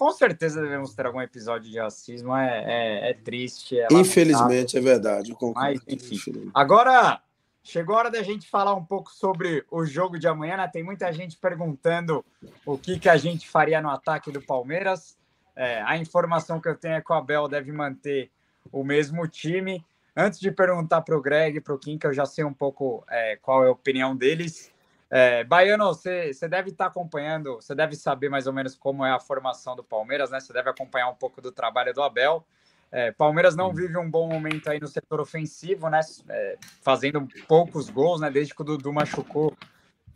com certeza devemos ter algum episódio de racismo. É, é, é triste. É Infelizmente, é verdade. Mas, enfim. Agora, chegou a hora da gente falar um pouco sobre o jogo de amanhã. Né? Tem muita gente perguntando o que, que a gente faria no ataque do Palmeiras. É, a informação que eu tenho é que o Abel deve manter o mesmo time. Antes de perguntar para o Greg e para o Kim, que eu já sei um pouco é, qual é a opinião deles, É, Baiano, você, você deve estar acompanhando, você deve saber mais ou menos como é a formação do Palmeiras, né? Você deve acompanhar um pouco do trabalho do Abel. É, Palmeiras não vive um bom momento aí no setor ofensivo, né? É, fazendo poucos gols, né? Desde que o Dudu machucou,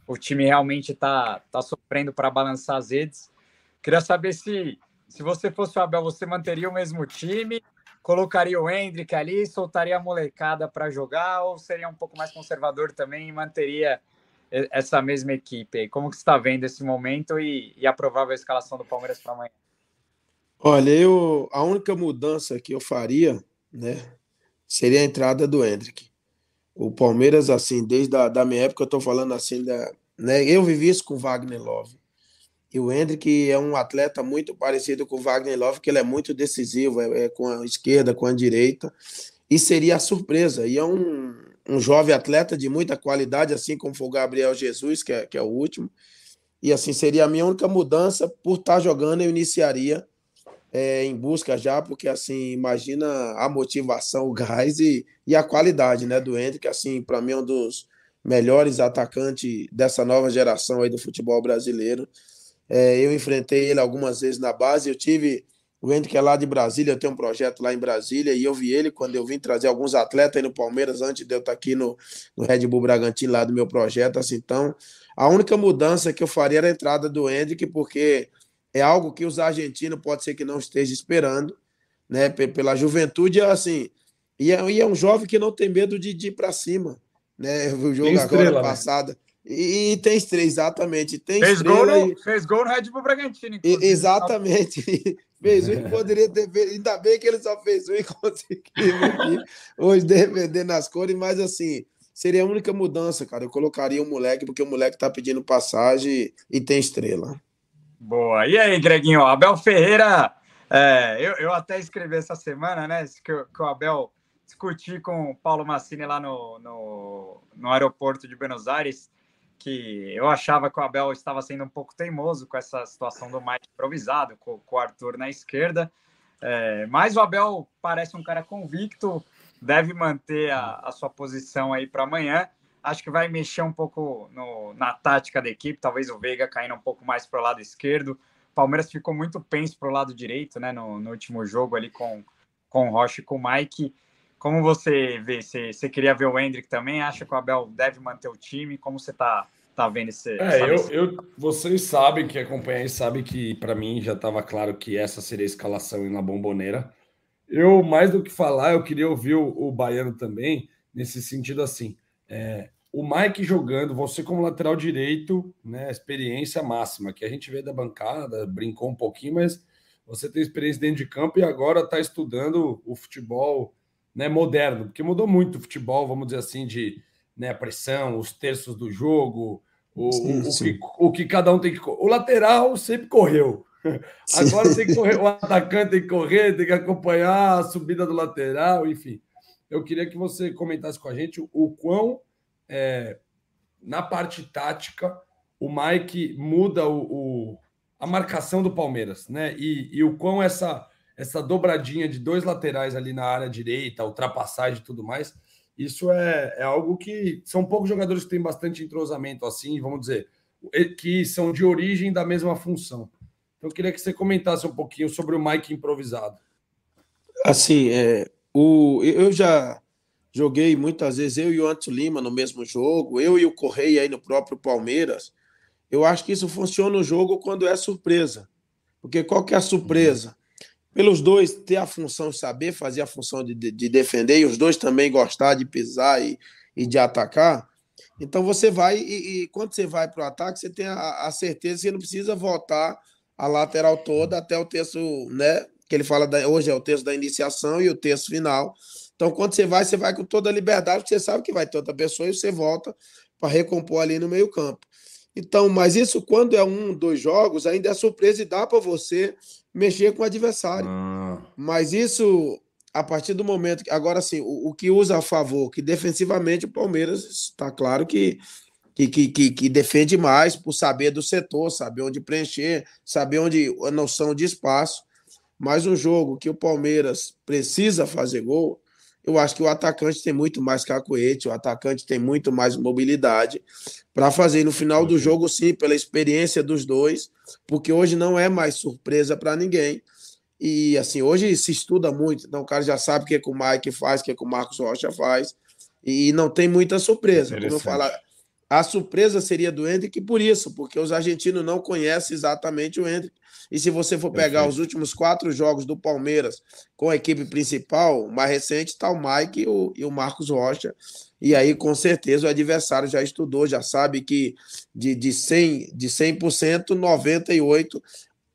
o time realmente está tá sofrendo para balançar as redes. Queria saber se, se você fosse o Abel, você manteria o mesmo time, colocaria o Hendrick ali, soltaria a molecada para jogar, ou seria um pouco mais conservador também e manteria essa mesma equipe aí? Como que está vendo esse momento e, e a provável escalação do Palmeiras para amanhã? Olha, eu a única mudança que eu faria, né, seria a entrada do Hendrick. O Palmeiras, assim, desde a da minha época, eu estou falando assim, da, né, eu vivi isso com o Wagner Love. E o Hendrick é um atleta muito parecido com o Wagner Love, que ele é muito decisivo, é, é com a esquerda, com a direita. E seria a surpresa. E é um, um jovem atleta de muita qualidade, assim como foi o Gabriel Jesus, que é, que é o último. E assim, seria a minha única mudança. Por estar jogando, eu iniciaria é, em busca já, porque assim, imagina a motivação, o gás e, e a qualidade né, do Hendrick, assim, para mim é um dos melhores atacantes dessa nova geração aí do futebol brasileiro. É, eu enfrentei ele algumas vezes na base, eu tive o Hendrick é lá de Brasília, eu tenho um projeto lá em Brasília e eu vi ele quando eu vim trazer alguns atletas aí no Palmeiras antes de eu estar aqui no, no Red Bull Bragantino lá do meu projeto, assim, então a única mudança que eu faria era a entrada do Hendrick, porque é algo que os argentinos pode ser que não esteja esperando, né? Pela juventude, assim, e é, e é um jovem que não tem medo de, de ir para cima, né? O jogo estrela, agora né? passado. E, e, tem estrela, exatamente. Tem fez, gol no, e... fez gol no Red Bull Bragantino. Inclusive. Exatamente. fez um que poderia ter feito. Ainda bem que ele só fez um e conseguiu hoje defender nas cores, mas assim, seria a única mudança, cara. Eu colocaria o um moleque, porque o moleque tá pedindo passagem e tem estrela. Boa. E aí, Greginho? Abel Ferreira, é, eu, eu até escrevi essa semana, né? Que, que o Abel discuti com o Paulo Massini lá no, no, no aeroporto de Buenos Aires, que eu achava que o Abel estava sendo um pouco teimoso com essa situação do Mike improvisado, com, com o Arthur na esquerda. É, mas o Abel parece um cara convicto, deve manter a, a sua posição aí para amanhã acho que vai mexer um pouco no, na tática da equipe, talvez o Veiga caindo um pouco mais para o lado esquerdo. Palmeiras ficou muito penso para o lado direito, né, no, no, último jogo ali com, com o Rocha e com o Mike. Como você vê? Você, você queria ver o Hendrick também? Acha que o Abel deve manter o time? Como você está tá vendo esse. É, eu, eu, vocês sabem que acompanham sabem que para mim já estava claro que essa seria a escalação na bomboneira. Eu, mais do que falar, eu queria ouvir o, o Baiano também, nesse sentido assim. É, o Mike jogando, você como lateral direito, né, experiência máxima, que a gente vê da bancada, brincou um pouquinho, mas você tem experiência dentro de campo e agora está estudando o futebol né, moderno, porque mudou muito o futebol, vamos dizer assim, de né, pressão, os terços do jogo, o, sim, o, sim. O, que, o, que, cada um tem que. O lateral sempre correu. Agora sim. tem que correr, o atacante tem que correr, tem que acompanhar a subida do lateral, enfim. Eu queria que você comentasse com a gente o quão é, na parte tática, o Mike muda o, o, a marcação do Palmeiras, né? E, e o quão essa, essa dobradinha de dois laterais ali na área direita, ultrapassagem e tudo mais, isso é, é algo que são poucos jogadores que têm bastante entrosamento assim, vamos dizer, que são de origem da mesma função. Então, eu queria que você comentasse um pouquinho sobre o Mike improvisado. Assim, é, o, eu já Joguei muitas vezes eu e o Antônio Lima no mesmo jogo, eu e o Correia aí no próprio Palmeiras. Eu acho que isso funciona no jogo quando é surpresa. Porque qual que é a surpresa? Pelos dois ter a função de saber fazer a função de, de, de defender e os dois também gostar de pisar e, e de atacar. Então você vai e, e quando você vai para o ataque, você tem a, a, certeza que não precisa voltar a lateral toda até o texto, né? Que ele fala da, hoje é o texto da iniciação e o texto final então, quando você vai, você vai com toda a liberdade, porque você sabe que vai ter outra pessoa e você volta para recompor ali no meio-campo. Então, mas isso quando é um, dois jogos, ainda é surpresa e dá para você mexer com o adversário. Ah. Mas isso, a partir do momento que. Agora sim, o, o, que usa a favor, que defensivamente o Palmeiras está claro que, que, que, que, defende mais por saber do setor, saber onde preencher, saber onde a noção de espaço. Mas um jogo que o Palmeiras precisa fazer gol, Eu acho que o atacante tem muito mais cacoete, o atacante tem muito mais mobilidade para fazer no final do jogo, sim, pela experiência dos dois, porque hoje não é mais surpresa para ninguém. E assim, hoje se estuda muito, então o cara já sabe o que, é que o Mike faz, o que, é que o Marcos Rocha faz, e não tem muita surpresa. Como eu falo, a surpresa seria do Hendrick por isso, porque os argentinos não conhecem exatamente o Hendrick. E se você for pegar Perfeito. os últimos quatro jogos do Palmeiras com a equipe principal, mais recente está o Mike e o, e o, Marcos Rocha. E aí, com certeza, o adversário já estudou, já sabe que de, de 100%, de 100% 98%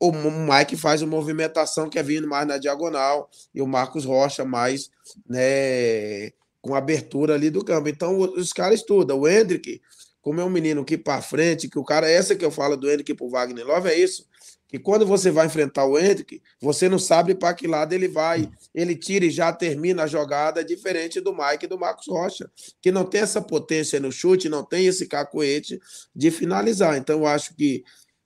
o Mike faz uma movimentação que é vindo mais na diagonal e o Marcos Rocha mais né, com abertura ali do campo. Então, os caras estudam. O Hendrick, como é um menino que para frente, que o cara, essa que eu falo do Hendrick pro Wagner Love, é isso. Que quando você vai enfrentar o Hendrick, você não sabe para que lado ele vai. Ele tira e já termina a jogada, diferente do Mike e do Marcos Rocha, que não tem essa potência no chute, não tem esse cacoete de finalizar. Então, eu acho que,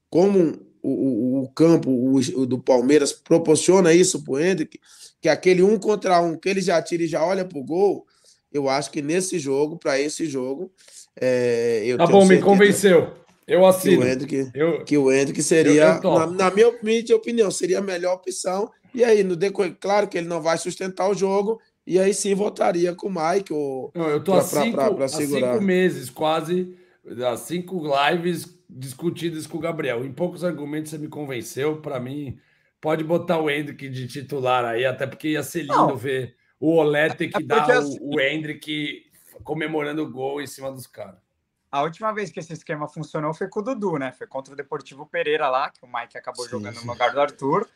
como o, o, o campo o, o, do Palmeiras proporciona isso para o Hendrick, que aquele um contra um que ele já tira e já olha para o gol, eu acho que nesse jogo, para esse jogo, é, eu Tá bom, me convenceu. Eu assino. Que o Hendrick, eu, que o Hendrick seria, eu, eu na, na, minha opinião, seria a melhor opção. E aí, no decorrer, claro que ele não vai sustentar o jogo, e aí sim votaria com o Mike. Ou, não, eu tô pra, há, cinco, pra, pra, há cinco meses, quase, há cinco lives discutidas com o Gabriel. Em poucos argumentos você me convenceu. Para mim, pode botar o Hendrick de titular aí, até porque ia ser lindo não. ver o Olé ter que é dar assim, o, o Hendrick comemorando o gol em cima dos caras. A última vez que esse esquema funcionou foi com o Dudu, né? Foi contra o Deportivo Pereira lá, que o Mike acabou sim, jogando sim. no lugar do Arthur.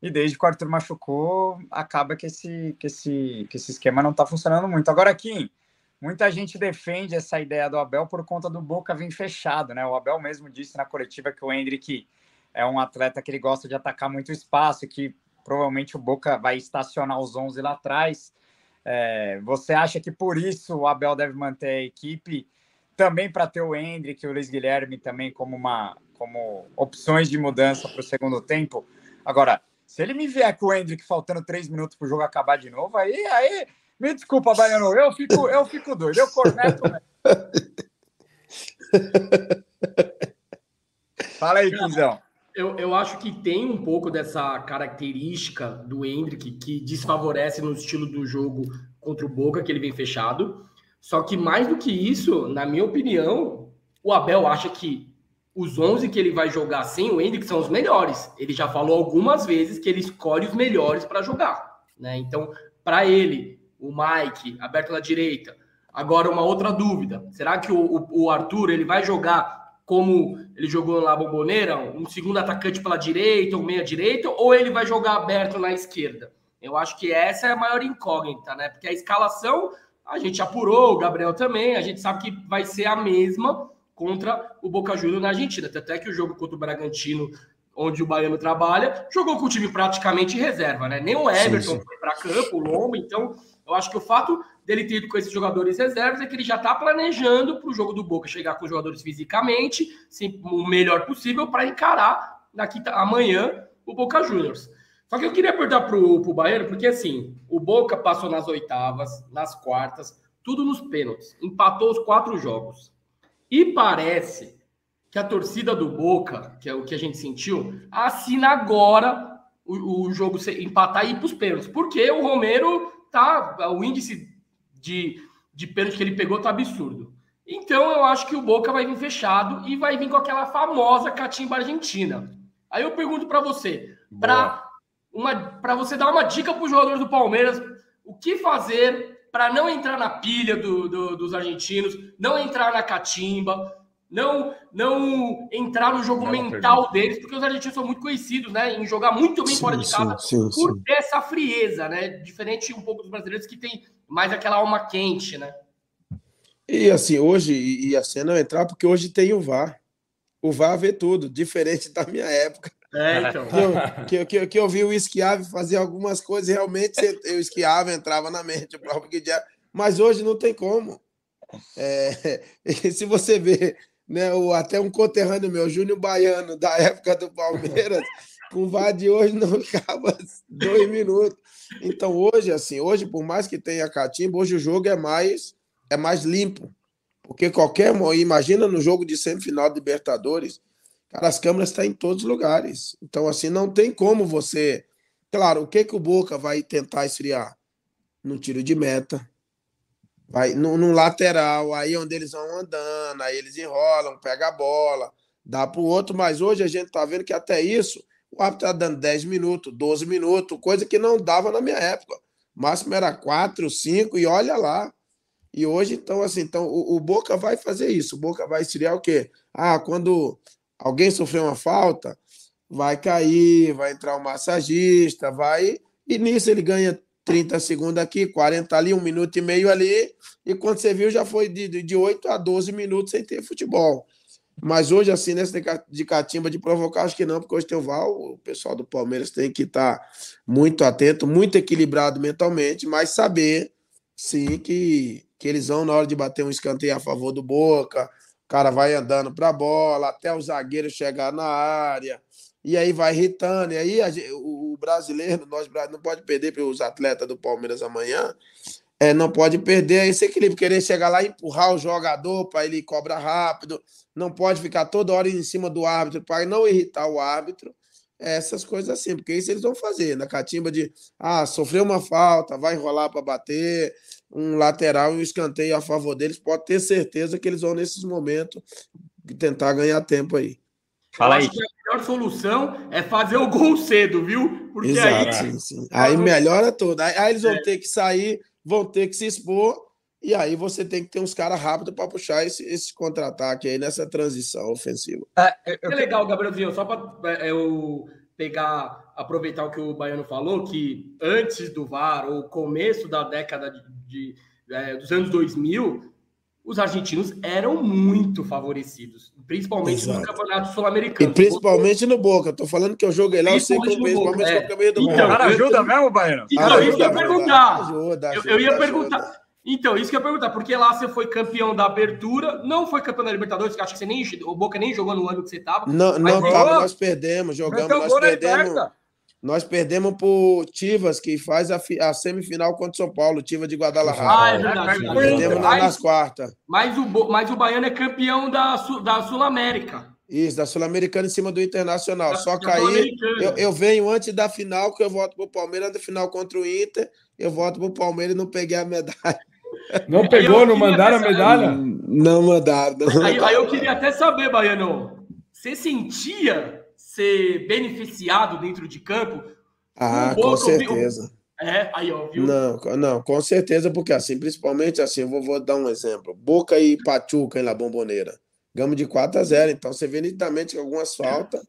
E desde que o Arthur machucou, acaba que esse, que esse, que esse esquema não tá funcionando muito. Agora, aqui, muita gente defende essa ideia do Abel por conta do Boca vir fechado, né? O Abel mesmo disse na coletiva que o Hendrick é um atleta que ele gosta de atacar muito espaço, que provavelmente o Boca vai estacionar os 11 lá atrás. É, você acha que por isso o Abel deve manter a equipe também para ter o Hendrick e o Luiz Guilherme também como uma como opções de mudança para o segundo tempo? Agora, se ele me vier com o Hendrick faltando três minutos para o jogo acabar de novo, aí, aí me desculpa, Baiano, eu fico, eu fico doido, eu corneto. Fala aí, Quinzão. Eu, eu acho que tem um pouco dessa característica do Hendrick que desfavorece no estilo do jogo contra o Boca, que ele vem fechado. Só que mais do que isso, na minha opinião, o Abel acha que os 11 que ele vai jogar sem o Hendrick são os melhores. Ele já falou algumas vezes que ele escolhe os melhores para jogar. Né? Então, para ele, o Mike aberto na direita. Agora, uma outra dúvida: será que o, o, o Arthur ele vai jogar como ele jogou na Bomboneira, um segundo atacante pela direita, ou meia direita, ou ele vai jogar aberto na esquerda? Eu acho que essa é a maior incógnita, né? Porque a escalação a gente apurou, o Gabriel também, a gente sabe que vai ser a mesma contra o Boca Juniors na Argentina. Até que o jogo contra o Bragantino, onde o Baiano trabalha, jogou com o time praticamente reserva, né? Nem o Everton sim, sim. foi para campo, o Lombo, então eu acho que o fato dele ter ido com esses jogadores reservas é que ele já está planejando para o jogo do Boca chegar com os jogadores fisicamente, sim, o melhor possível para encarar daqui amanhã o Boca Juniors. Só que eu queria perguntar para o Baiano, porque assim, o Boca passou nas oitavas, nas quartas, tudo nos pênaltis, empatou os quatro jogos. E parece que a torcida do Boca, que é o que a gente sentiu, assina agora o, o jogo empatar e ir para os pênaltis, porque o Romero tá, o índice de, de pênalti que ele pegou tá absurdo. Então eu acho que o Boca vai vir fechado e vai vir com aquela famosa catimba argentina. Aí eu pergunto para você, para uma para você dar uma dica para os jogadores do Palmeiras, o que fazer para não entrar na pilha do, do, dos argentinos, não entrar na catimba, não não entrar no jogo mental deles, porque os argentinos são muito conhecidos, né, em jogar muito bem sim, fora de casa sim, sim, por ter essa frieza, né, diferente um pouco dos brasileiros que tem mais aquela alma quente, né? E assim, hoje ia ser não entrar porque hoje tem o VAR. O VAR vê tudo, diferente da minha época. É, então. Que eu, que, que, que eu vi o esquiave fazer algumas coisas, realmente eu esquiava, entrava na mente, o próprio mas hoje não tem como. É, se você vê né, o, até um conterrâneo meu, Júnior Baiano, da época do Palmeiras, com o VAR de hoje não ficava dois minutos. Então hoje, assim, hoje, por mais que tenha catimba, hoje o jogo é mais, é mais limpo. Porque qualquer. Imagina no jogo de semifinal de Libertadores, cara, as câmeras estão em todos os lugares. Então, assim, não tem como você. Claro, o que, que o Boca vai tentar esfriar? No tiro de meta. Vai no, no lateral, aí onde eles vão andando, aí eles enrolam, pega a bola, dá para o outro, mas hoje a gente tá vendo que até isso o árbitro está dando 10 minutos, 12 minutos, coisa que não dava na minha época. O máximo era 4, 5 e olha lá. E hoje, então, assim, então, o, o, Boca vai fazer isso. O Boca vai estrear o quê? Ah, quando alguém sofreu uma falta, vai cair, vai entrar um massagista, vai. E nisso ele ganha 30 segundos aqui, 40 ali, um minuto e meio ali. E quando você viu, já foi de, de 8 a 12 minutos sem ter futebol. Mas hoje, assim, nessa de catimba de provocar, acho que não, porque hoje tem o Val, o pessoal do Palmeiras tem que estar muito atento, muito equilibrado mentalmente, mas saber, sim, que, que eles vão, na hora de bater um escanteio a favor do Boca, o cara vai andando para a bola, até o zagueiro chegar na área, e aí vai irritando. E aí a, o, o brasileiro, nós não pode perder para os atletas do Palmeiras amanhã, é, não pode perder esse equilíbrio, querer chegar lá e empurrar o jogador para ele cobrar rápido, não pode ficar toda hora em cima do árbitro para não irritar o árbitro, essas coisas assim, porque isso eles vão fazer, na catimba de, ah, sofreu uma falta, vai enrolar para bater, um lateral e um escanteio a favor deles, pode ter certeza que eles vão nesses momentos tentar ganhar tempo aí. Fala aí. a melhor solução é fazer o gol cedo, viu? Porque Exato, aí, sim, sim. aí melhora tudo. Aí, aí eles vão é. ter que sair vão ter que se expor, e aí você tem que ter uns caras rápidos para puxar esse, esse contra-ataque aí nessa transição ofensiva. É, é legal, Gabrielzinho, só para é, eu pegar, aproveitar o que o Baiano falou, que antes do VAR, ou começo da década de, de é, dos anos 2000, os argentinos eram muito favorecidos, principalmente Exato. no campeonato sul-americano. E principalmente no Boca. Tô falando que eu joguei lá, eu sei que eu principalmente é. no do então, Cara, ajuda mesmo, Baiano? Então, ajuda, isso que eu ia perguntar. Ajuda, ajuda, eu, eu, ia ajuda. perguntar. Então, isso que eu ia perguntar, porque lá você foi campeão da abertura, não foi campeão da Libertadores, que acho que você nem, o Boca nem jogou no ano que você estava. Não, não tava, nós perdemos, jogamos, nós perdemos. Nós perdemos por Tivas, que faz a, a, semifinal contra o São Paulo, Tiva de Guadalajara. Ah, é verdade. Perdemos mas, nas quartas. Mas o, mas o Baiano é campeão da, da Sul-América. Isso, da Sul-Americana em cima do Internacional. Da, Só cair. Eu, eu, venho antes da final, que eu volto para o Palmeiras, da final contra o Inter. Eu volto para o Palmeiras e não peguei a medalha. Não pegou, não mandaram a medalha? Não mandaram. Não aí, aí eu queria até saber, Baiano, você sentia ser beneficiado dentro de campo. Ah, um com certeza. É, aí, ó, viu? Não, não, com certeza, porque assim, principalmente assim, eu vou, vou dar um exemplo. Boca e Pachuca em La Bomboneira. Gama de 4 a 0. Então você vê nitidamente que algumas faltas,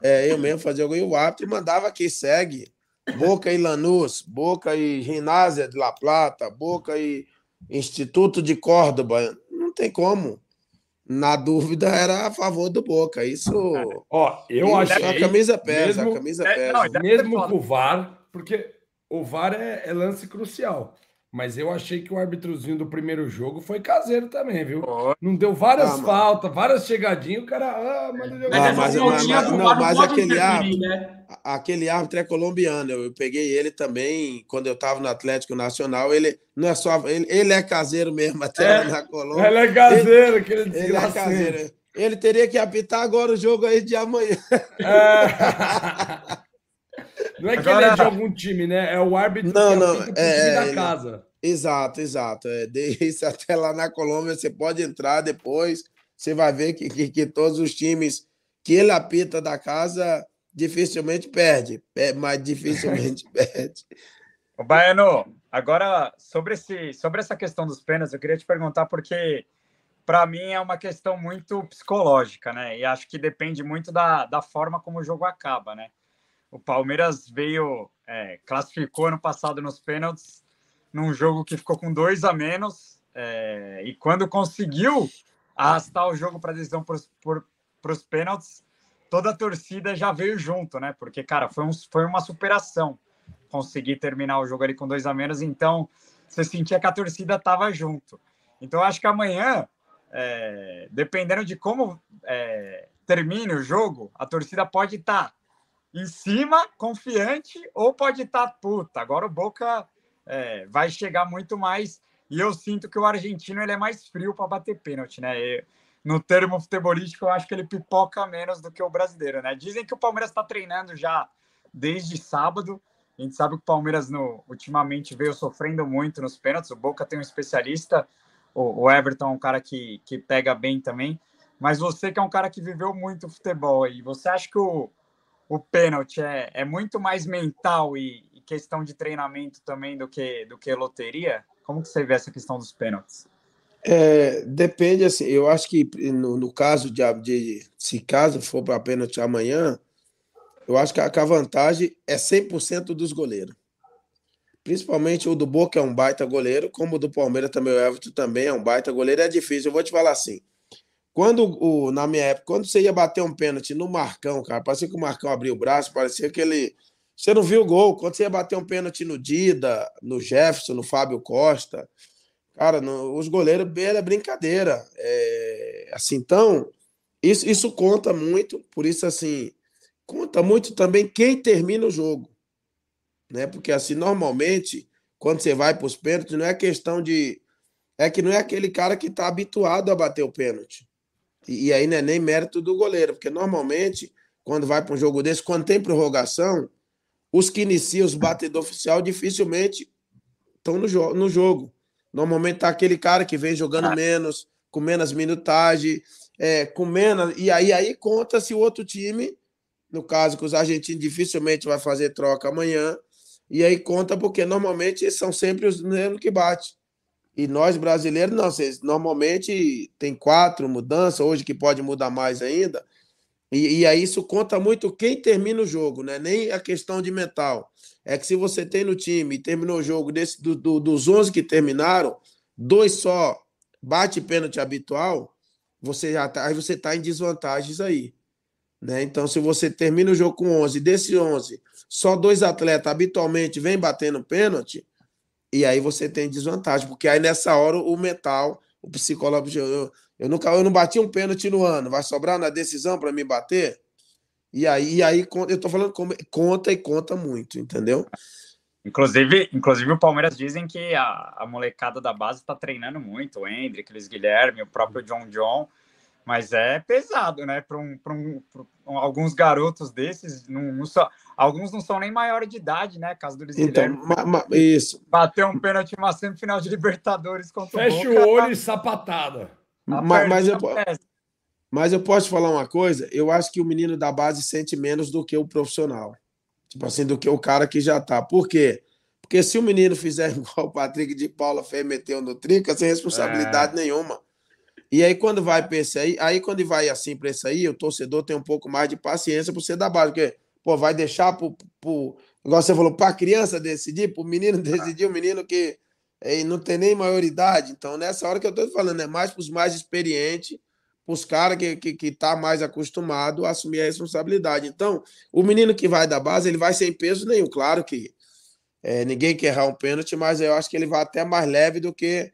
é, eu mesmo fazia algum e o árbitro mandava que segue. Boca e Lanús, Boca e Ginásia de La Plata, Boca e Instituto de Córdoba. Não tem como na dúvida, era a favor do Boca. Isso. Ó, eu acho A camisa pesa, mesmo, a camisa é, pesa. Não, mesmo com o VAR, porque o VAR é, é, lance crucial. Mas eu achei que o arbitrozinho do primeiro jogo foi caseiro também, viu? Oh. Não deu várias ah, faltas, várias chegadinhas, o cara. Ah. Ah, mas, mas, mas, não, mas aquele árbitro, né? aquele árbitro é colombiano. Eu, peguei ele também quando eu estava no Atlético Nacional. Ele não é só. Ele, ele é caseiro mesmo, até é, na Colômbia. Ele é caseiro, ele, aquele Ele é caseiro. Ele teria que apitar agora o jogo aí de amanhã. É. Não é que Agora... ele é de algum time, né? É o árbitro não, não, é, time da ele... casa. Exato, exato. É, desde até lá na Colômbia, você pode entrar depois, você vai ver que, que, que todos os times que ele apita da casa dificilmente perde, é, mas dificilmente perde. O Baiano, agora sobre, esse, sobre essa questão dos pênaltis, eu queria te perguntar porque para mim é uma questão muito psicológica, né? E acho que depende muito da, da forma como o jogo acaba, né? O Palmeiras veio, é, classificou no passado nos pênaltis, num jogo que ficou com dois a menos, é, e quando conseguiu arrastar o jogo para decisão para os pênaltis, toda a torcida já veio junto, né? Porque, cara, foi, um, foi uma superação conseguir terminar o jogo ali com dois a menos, então você sentia que a torcida estava junto. Então, acho que amanhã, é, dependendo de como é, termine o jogo, a torcida pode estar tá em cima, confiante, ou pode estar tá, puta. Agora o Boca é, vai chegar muito mais. E eu sinto que o argentino ele é mais frio para bater pênalti, né? E, no termo futebolístico, eu acho que ele pipoca menos do que o brasileiro, né? Dizem que o Palmeiras está treinando já desde sábado. A gente sabe que o Palmeiras no, ultimamente veio sofrendo muito nos pênaltis. O Boca tem um especialista, o, o Everton é um cara que, que pega bem também. Mas você que é um cara que viveu muito futebol aí, você acha que o, o pênalti é, é muito mais mental e, e, questão de treinamento também do que, do que loteria? Como que você vê essa questão dos pênaltis? É, depende, assim, eu acho que no, no caso de, de, se caso for para pênalti amanhã, eu acho que a, que a vantagem é 100% dos goleiros. Principalmente o do Boca é um baita goleiro, como o do Palmeiras também, o Everton também é um baita goleiro, é difícil. Eu vou te falar assim, quando, o, na minha época, quando você ia bater um pênalti no Marcão, cara, parecia que o Marcão abriu o braço, parecia que ele. Você não viu o gol. Quando você ia bater um pênalti no Dida, no Jefferson, no Fábio Costa, cara, no, os goleiros era brincadeira. É, assim, então, isso, isso conta muito, por isso, assim, conta muito também quem termina o jogo. Né? Porque, assim, normalmente, quando você vai para os pênaltis, não é questão de. É que não é aquele cara que está habituado a bater o pênalti. E, aí não é nem mérito do goleiro, porque normalmente, quando vai para um jogo desse, quando tem prorrogação, os que iniciam os batedores oficial dificilmente estão no, jo no jogo. Normalmente tá aquele cara que vem jogando ah. menos, com menos minutagem, é, com menos. E aí, aí conta se o outro time, no caso que os argentinos dificilmente vai fazer troca amanhã, e aí conta porque normalmente são sempre os mesmos que bate. E nós brasileiros, não, vocês normalmente tem quatro mudanças, hoje que pode mudar mais ainda. E, e aí isso conta muito quem termina o jogo, né? Nem a questão de mental. É que se você tem no time e terminou o jogo desse, do, do, dos 11 que terminaram, dois só bate pênalti habitual, você já tá, aí você está em desvantagens aí. Né? Então, se você termina o jogo com 11, desses 11, só dois atletas habitualmente vêm batendo pênalti, e aí você tem desvantagem, porque aí nessa hora o mental, o psicológico, eu, eu nunca eu não bati um pênalti no ano, vai sobrar na decisão para me bater? E aí, e aí eu tô falando como, conta e conta muito, entendeu? Inclusive, inclusive o Palmeiras dizem que a, a molecada da base está treinando muito, o Hendrick, Luiz Guilherme, o próprio John John. Mas é pesado, né? Para um, um, um, alguns garotos desses, não, não só, alguns não são nem maior de idade, né? Caso do Luiz então, ma, ma, isso. Bateu um pênalti uma semifinal de Libertadores contra Fecha o, Boca, o olho e sapatada. Mas, mas, eu, mas eu posso falar uma coisa? Eu acho que o menino da base sente menos do que o profissional. Tipo assim, do que o cara que já tá. Por quê? Porque se o menino fizer igual o Patrick de Paula fez meteu no trica, sem responsabilidade é. nenhuma. E aí, quando vai para esse aí, aí quando vai assim para esse aí, o torcedor tem um pouco mais de paciência para você dar base, porque, pô, vai deixar pro, pro igual você falou, para a criança decidir, para o menino decidir, o menino que não tem nem maioridade. Então, nessa hora que eu estou falando, é mais para os mais experientes, para os caras que, que, que tá mais acostumado a assumir a responsabilidade. Então, o menino que vai da base, ele vai sem peso nenhum. Claro que é, ninguém quer errar um pênalti, mas eu acho que ele vai até mais leve do que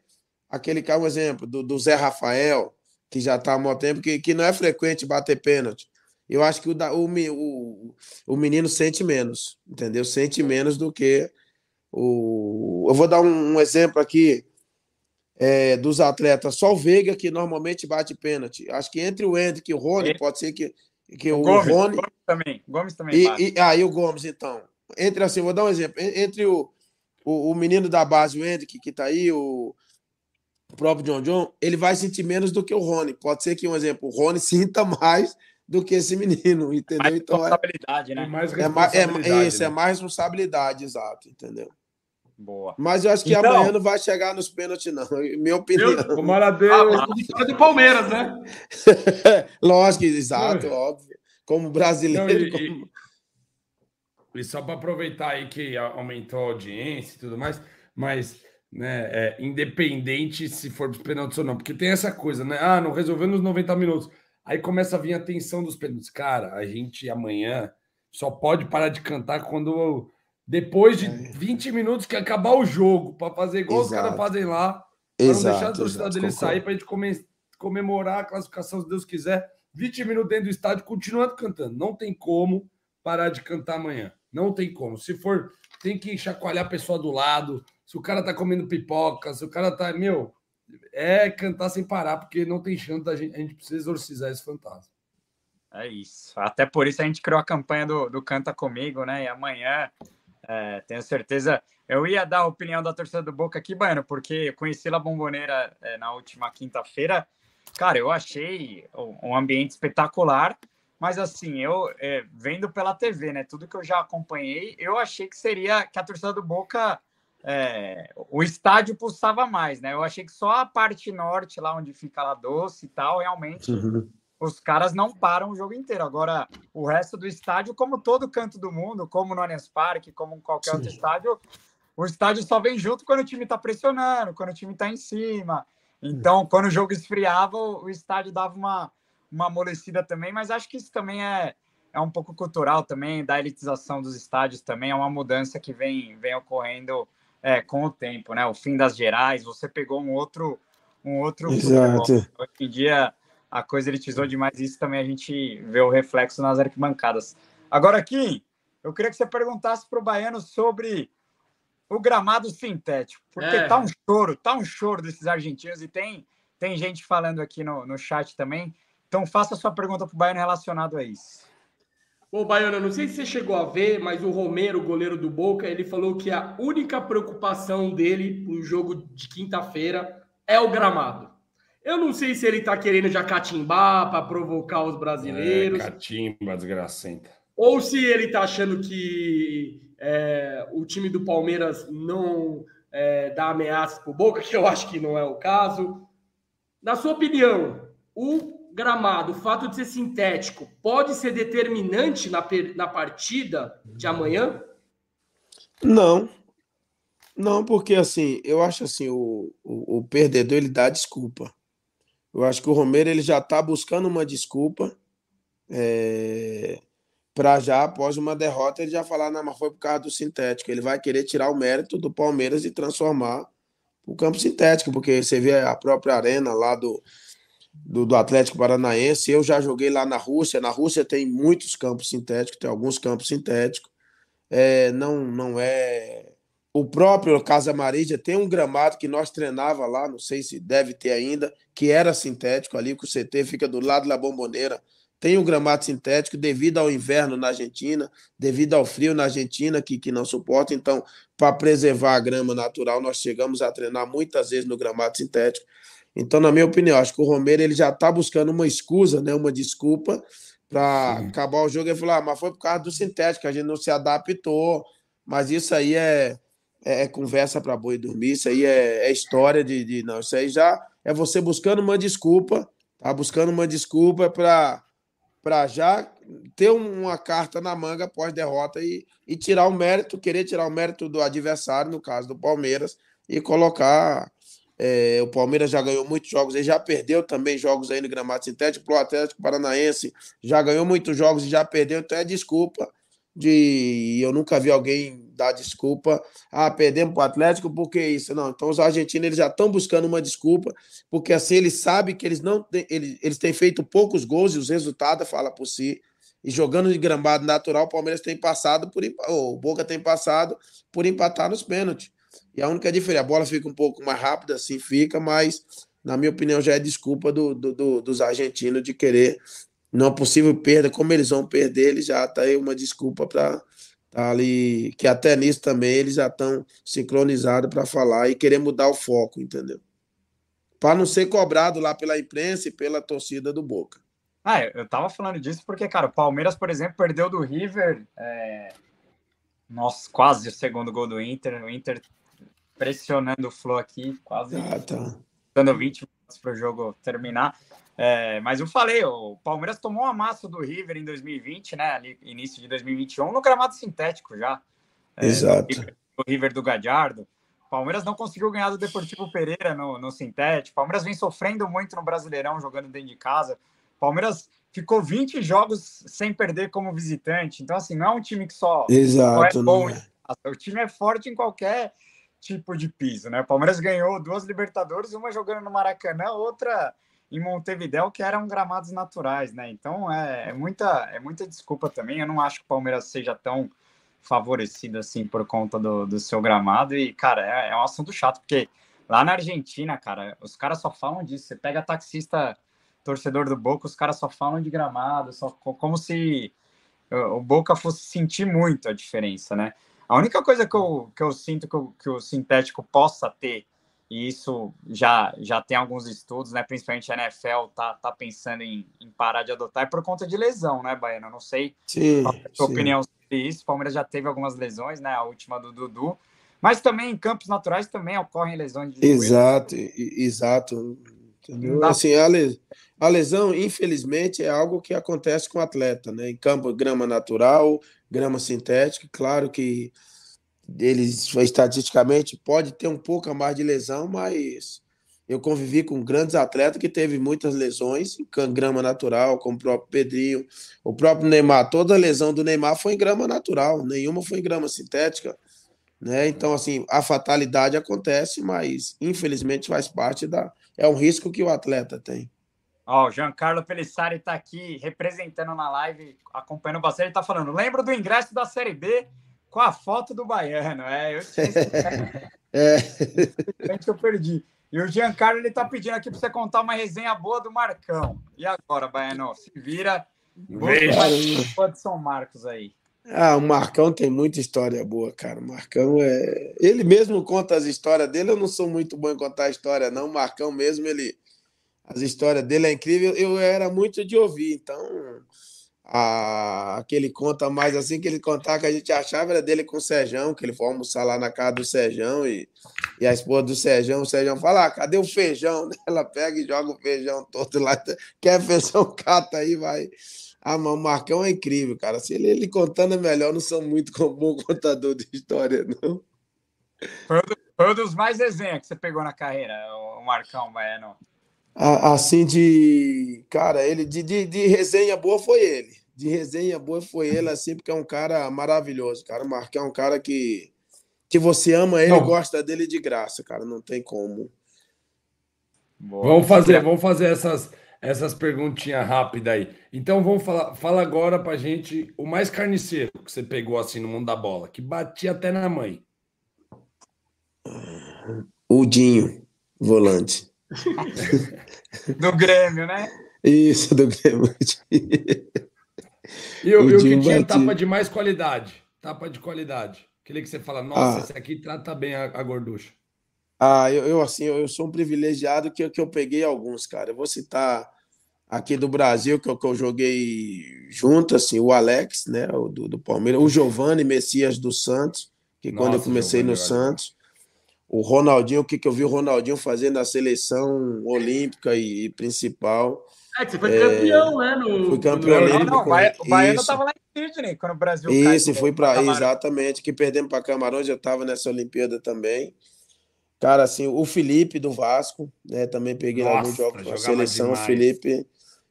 aquele que é um exemplo do, do Zé Rafael, que já está há muito tempo, que, que não é frequente bater pênalti. Eu acho que o, o, o, o menino sente menos, entendeu? Sente menos do que o. Eu vou dar um, um exemplo aqui é, dos atletas. Só o Veiga que normalmente bate pênalti. Acho que entre o Hendrick e o Rony, pode ser que, que o, o Gomes, Rony. Gomes também. Gomes também. E, e, ah, e o Gomes, então. Entre assim, vou dar um exemplo. Entre o, o, o menino da base, o Hendrick, que está aí, o, o próprio John John, ele vai sentir menos do que o Rony. Pode ser que, um exemplo, o Rony sinta mais do que esse menino, entendeu? Mais então, responsabilidade, é, né? Mais responsabilidade, é, é, isso, né? é mais responsabilidade, exato, entendeu? Boa. Mas eu acho que então, amanhã não vai chegar nos pênaltis, não. Minha opinião. Deus, tomara Deus. Ah, é do Palmeiras, né? Lógico, exato, óbvio. Como brasileiro. Não, e, como... e, só para aproveitar aí que aumentou a audiência e tudo mais, mas né? É, independente se for dos pênaltis ou não, porque tem essa coisa, né? Ah, não resolveu nos 90 minutos. Aí começa a vir a tensão dos pênaltis. Cara, a gente amanhã só pode parar de cantar quando depois de 20 é. minutos que acabar o jogo, para fazer igual exato. os caras fazem lá, para não deixar a torcida dele sair, para a gente come, comemorar a classificação, se Deus quiser. 20 minutos dentro do estádio, continuando cantando. Não tem como parar de cantar amanhã. Não tem como. Se for, tem que chacoalhar a pessoa do lado. Se o cara tá comendo pipoca, se o cara tá. Meu, é cantar sem parar, porque não tem chance da gente. A gente precisa exorcizar esse fantasma. É isso. Até por isso a gente criou a campanha do, do Canta Comigo, né? E amanhã, é, tenho certeza. Eu ia dar a opinião da torcida do Boca aqui, Baiano, porque eu conheci a Bomboneira é, na última quinta-feira. Cara, eu achei um ambiente espetacular, mas assim, eu é, vendo pela TV, né? Tudo que eu já acompanhei, eu achei que seria que a torcida do Boca. É, o estádio pulsava mais, né? Eu achei que só a parte norte, lá onde fica lá doce e tal, realmente uhum os caras não param o jogo inteiro. Agora, o resto do estádio, como todo canto do mundo, como no Allianz Parque, como qualquer Sim. outro estádio, o estádio só vem junto quando o time está pressionando, quando o time está em cima. Então, quando o jogo esfriava, o estádio dava uma, uma amolecida também, mas acho que isso também é, é um pouco cultural também, da elitização dos estádios também, é uma mudança que vem, vem ocorrendo é, com o tempo, né? O fim das gerais, você pegou um outro um outro Exato. Futebol. Hoje em dia a coisa elitizou demais isso também a gente vê o reflexo nas arquibancadas. Agora aqui, eu queria que você perguntasse para o Baiano sobre o gramado sintético, porque é. tá um choro, tá um choro desses argentinos e tem tem gente falando aqui no, no chat também. Então faça a sua pergunta para o Baiano relacionado a isso. Ô, Baiano, não sei se você chegou a ver, mas o Romero, goleiro do Boca, ele falou que a única preocupação dele no jogo de quinta-feira é o gramado. Eu não sei se ele está querendo já catimbar para provocar os brasileiros. É, catimba, desgracenta. Ou se ele está achando que é, o time do Palmeiras não é, dá ameaças para o Boca, que eu acho que não é o caso. Na sua opinião, o gramado, o fato de ser sintético, pode ser determinante na, na partida de amanhã? Não. Não, porque assim, eu acho assim, o, o, o perdedor ele dá desculpa. Eu acho que o Romero ele já está buscando uma desculpa é, para já, após uma derrota, ele já falar, não, mas foi por causa do sintético. Ele vai querer tirar o mérito do Palmeiras e transformar o campo sintético, porque você vê a própria arena lá do, do, do, Atlético Paranaense. Eu já joguei lá na Rússia. Na Rússia tem muitos campos sintéticos, tem alguns campos sintéticos. É, não, não é o próprio Casa Marília tem um gramado que nós treinava lá, não sei se deve ter ainda, que era sintético ali, que o CT fica do lado da bomboneira. Tem um gramado sintético devido ao inverno na Argentina, devido ao frio na Argentina, que, que não suporta. Então, para preservar a grama natural, nós chegamos a treinar muitas vezes no gramado sintético. Então, na minha opinião, acho que o Romero ele já está buscando uma escusa, né, uma desculpa, para acabar o jogo e falar: ah, mas foi por causa do sintético, a gente não se adaptou. Mas isso aí é, é, é conversa para boi dormir, isso aí é, é história de, de, Não, isso aí já é você buscando uma desculpa, tá? Buscando uma desculpa para para já ter uma carta na manga após derrota e, e tirar o mérito, querer tirar o mérito do adversário, no caso do Palmeiras, e colocar. É, o Palmeiras já ganhou muitos jogos, ele já perdeu também jogos aí no gramado sintético. O Atlético Paranaense já ganhou muitos jogos e já perdeu, então é desculpa de eu nunca vi alguém dar desculpa, ah, perdemos para o Atlético porque isso. Não, então os argentinos eles já estão buscando uma desculpa, porque assim eles sabem que eles não têm, eles, eles têm feito poucos gols e os resultados falam por si. E jogando de gramado natural, o Palmeiras tem passado por o Boca tem passado por empatar nos pênaltis. E a única diferença, a bola fica um pouco mais rápida, assim fica, mas na minha opinião já é desculpa do, do, do dos argentinos de querer não possível perda, como eles vão perder, eles já tá aí uma desculpa para tá ali, que até nisso também eles já estão sincronizados para falar e querer mudar o foco, entendeu? Para não ser cobrado lá pela imprensa e pela torcida do Boca. Ah, eu tava falando disso porque, cara, o Palmeiras, por exemplo, perdeu do River. É... Nossa, quase o segundo gol do Inter. O Inter pressionando o Flo aqui, quase ah, tá. dando 20 minutos para o jogo terminar. É, mas eu falei, o Palmeiras tomou uma massa do River em 2020, né? Ali, início de 2021, no gramado sintético já. É, Exato. O River do Gadiardo. Palmeiras não conseguiu ganhar do Deportivo Pereira no, no sintético. Palmeiras vem sofrendo muito no Brasileirão, jogando dentro de casa. Palmeiras ficou 20 jogos sem perder como visitante. Então, assim, não é um time que só, Exato, só é bom. É. O time é forte em qualquer tipo de piso, né? O Palmeiras ganhou duas Libertadores, uma jogando no Maracanã, outra em Montevideo, que eram gramados naturais, né? Então é, é, muita, é muita desculpa também. Eu não acho que o Palmeiras seja tão favorecido assim por conta do, do seu gramado. E, cara, é, é um assunto chato, porque lá na Argentina, cara, os caras só falam disso. Você pega taxista, torcedor do Boca, os caras só falam de gramado, só como se o Boca fosse sentir muito a diferença, né? A única coisa que eu, que eu sinto que o, que o sintético possa ter e isso já, já tem alguns estudos, né? Principalmente a NFL tá, tá pensando em, em parar de adotar, é por conta de lesão, né, Baiano? Eu não sei sim, qual é a sua sim. opinião sobre isso. O Palmeiras já teve algumas lesões, né? A última do Dudu. Mas também em campos naturais também ocorrem lesões de Exato, exato. Entendeu? Assim, a, les, a lesão, infelizmente, é algo que acontece com o atleta, né? Em campo, grama natural, grama sintética, claro que eles estatisticamente pode ter um pouco a mais de lesão, mas eu convivi com grandes atletas que teve muitas lesões em grama natural, como o próprio Pedrinho, o próprio Neymar. Toda lesão do Neymar foi em grama natural, nenhuma foi em grama sintética. Né? Então, assim, a fatalidade acontece, mas infelizmente faz parte da. É um risco que o atleta tem. Ó, o Giancarlo Pelissari está aqui representando na live, acompanhando bastante. Ele está falando: lembra do ingresso da Série B com a foto do baiano. É, eu tinha é. eu perdi. E o Giancarlo ele tá pedindo aqui para você contar uma resenha boa do Marcão. E agora, Baiano? Se vira. Pode São Marcos aí. Ah, o Marcão tem muita história boa, cara. O Marcão é. Ele mesmo conta as histórias dele. Eu não sou muito bom em contar a história, não. O Marcão mesmo, ele. As histórias dele é incrível. Eu era muito de ouvir, então aquele conta mais assim que ele contava que a gente achava era dele com o Sejão, que ele foi almoçar lá na casa do Sejão e, e a esposa do Sejão, o Sejão fala: ah, cadê o feijão? Ela pega e joga o feijão todo lá, quer feijão, cata aí, vai. Ah, mas o Marcão é incrível, cara. Se ele, ele contando é melhor, não sou muito bom contador de história, não. Foi um dos mais desenhos que você pegou na carreira, o Marcão Baiano. Assim de. Cara, ele de, de, de resenha boa foi ele de resenha boa foi ele, assim, porque é um cara maravilhoso, cara. O Marquinhos é um cara que, que você ama ele e gosta dele de graça, cara. Não tem como. Boa. Vamos fazer, vamos fazer essas, essas perguntinhas rápidas aí. Então vamos falar, fala agora pra gente o mais carniceiro que você pegou assim no mundo da bola, que batia até na mãe. O Dinho, volante. do Grêmio, né? Isso, do Grêmio. E o, o que tinha tapa de mais qualidade? Tapa de qualidade. Aquele que você fala, nossa, ah. esse aqui trata bem a, a gorducha. Ah, eu, eu, assim, eu, sou um privilegiado que, que eu peguei alguns, cara. Eu vou citar aqui do Brasil, que eu, que eu joguei junto, assim, o Alex, né, o do, do Palmeiras, o Giovanni Messias do Santos, que Nossa, quando eu comecei Giovani, no Santos, o Ronaldinho, o que, que eu vi o Ronaldinho fazer na seleção olímpica e, e principal. É que você foi campeão, é, né? No, fui campeão no... olímpico. Não, não, o Baiano estava lá em Sydney, quando o Brasil Isso, fui para exatamente, que perdemos para Camarões, eu estava nessa Olimpíada também. Cara, assim, o Felipe do Vasco, né? Também peguei Nossa, alguns jogos com a seleção, Felipe.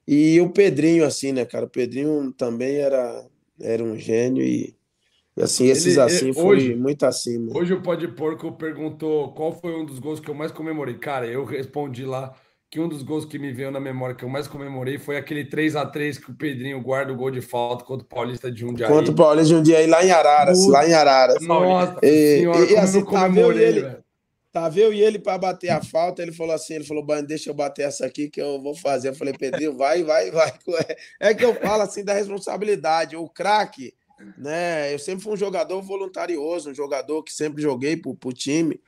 E o Pedrinho, assim, né, cara? O Pedrinho também era, era um gênio e, e assim, esses ele, assim ele, foi hoje, muito acima. Hoje o Pode Porco perguntou qual foi um dos gols que eu mais comemorei. Cara, eu respondi lá que um dos gols que me veio na memória que eu mais comemorei foi aquele 3 a 3 que o Pedrinho guarda o gol de falta contra o Paulista de Jundiaí. Contra o Paulista de Jundiaí lá em Araras, lá em Araras. Nossa e, senhora, e, e assim, tá vendo ele, Tava eu e ele para bater a falta, ele falou assim, ele falou, Bani, deixa eu bater essa aqui que eu vou fazer. Eu falei, Pedrinho, vai, vai, vai. É que eu falo assim da responsabilidade. O craque, né? Eu sempre fui um jogador voluntarioso, um jogador que sempre joguei pro, pro time.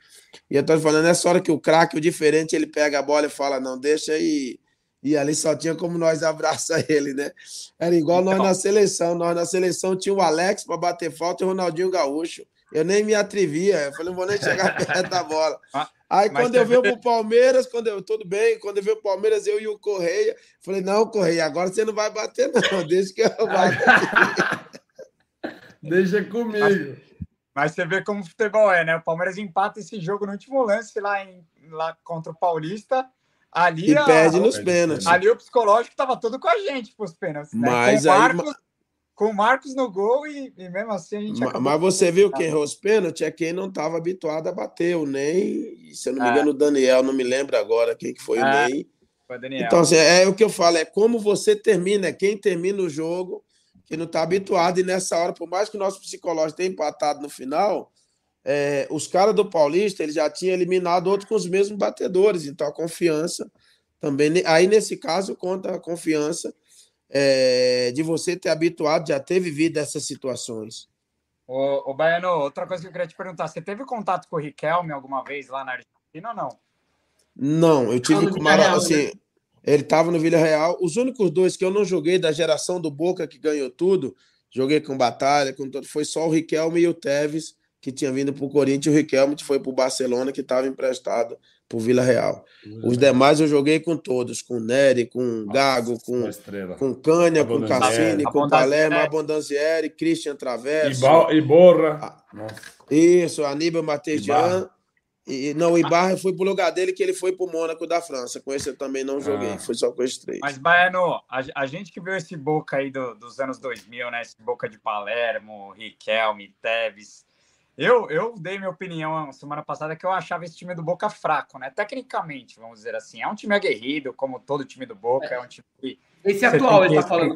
E eu tô falando, nessa hora que o craque, o diferente, ele pega a bola e fala, não, deixa aí. E ali só tinha como nós abraçar ele, né? Era igual nós na seleção. Nós na seleção tinha o Alex para bater falta e o Ronaldinho Gaúcho. Eu nem me atrevia. Eu falei, não vou nem chegar perto da bola. Aí Mas quando eu veio pro Palmeiras, quando eu tudo bem, quando eu veio pro Palmeiras, eu e o Correia, falei: "Não, Correia, agora você não vai bater não, deixa que eu bato". deixa comigo. Mas você vê como o futebol é, né? O Palmeiras empata esse jogo no último lance lá, em, lá contra o Paulista. Ali e a, perde nos pênaltis. Ali o psicológico estava todo com a gente para os pênaltis. Né? Mas com, o Marcos, aí... com o Marcos no gol e, e mesmo assim a gente. Mas, mas você viu que errou os pênaltis é quem não estava habituado a bater. O Ney, se eu não me é. engano, o Daniel, não me lembro agora quem que foi é. o Ney. Daniel. Então, assim, é o que eu falo, é como você termina, é quem termina o jogo, que não está habituado, e nessa hora, por mais que o nosso psicológico tenha empatado no final, é, os caras do Paulista ele já tinham eliminado outros com os mesmos batedores, então a confiança também. Aí, nesse caso, conta a confiança é, de você ter habituado, já ter vivido essas situações. Ô, ô, Baiano, outra coisa que eu queria te perguntar: você teve contato com o Riquelme alguma vez lá na Argentina ou não? Não, eu tive com o Mara, assim, né? ele estava no Vila Real. Os únicos dois que eu não joguei da geração do Boca que ganhou tudo, joguei com Batalha, com todo, foi só o Riquelme e o Tevez, que tinha vindo para o Corinthians, e o Riquelme que foi para o Barcelona, que estava emprestado o Vila Real. Uhum. Os demais eu joguei com todos, com Nery, com Gago, com, com Cânnia, com Cassini, com Palermo, Abondanzieri, Christian Traverso. E Borra. Ah, isso, Aníbal Matejan. E, não, o Ibarra foi pro lugar dele que ele foi pro Mônaco da França. Com esse eu também não joguei, ah. foi só com esses três. Mas, Baiano, a, a, gente que viu esse Boca aí do, dos anos 2000, né? Esse Boca de Palermo, Riquelme, Teves. Eu, eu dei minha opinião semana passada que eu achava esse time do Boca fraco, né? Tecnicamente, vamos dizer assim. É um time aguerrido, como todo time do Boca. É, é um time que. Esse atual, ele tá falando.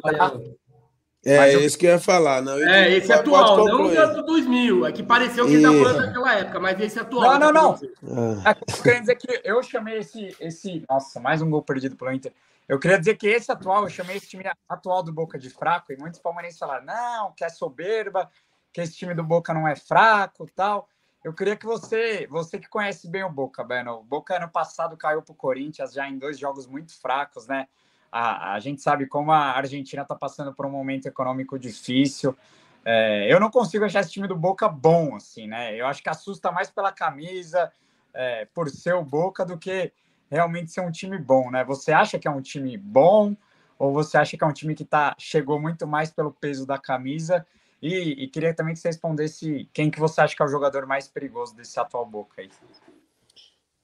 É eu... isso que eu ia falar. Não, é, esse atual, não o do 2000. É que pareceu que estava falando daquela época, mas esse atual. Não, não, não. Ah. É, eu queria dizer que eu chamei esse, esse. Nossa, mais um gol perdido pelo Inter. Eu queria dizer que esse atual, eu chamei esse time atual do Boca de fraco, e muitos palmeirenses falaram: não, que é soberba, que esse time do Boca não é fraco tal. Eu queria que você, você que conhece bem o Boca, Beno. O Boca ano passado caiu para o Corinthians já em dois jogos muito fracos, né? A, a gente sabe como a Argentina está passando por um momento econômico difícil. É, eu não consigo achar esse time do Boca bom, assim, né? Eu acho que assusta mais pela camisa, é, por ser o Boca, do que realmente ser um time bom, né? Você acha que é um time bom ou você acha que é um time que tá, chegou muito mais pelo peso da camisa? E, e queria também que você respondesse quem que você acha que é o jogador mais perigoso desse atual Boca aí.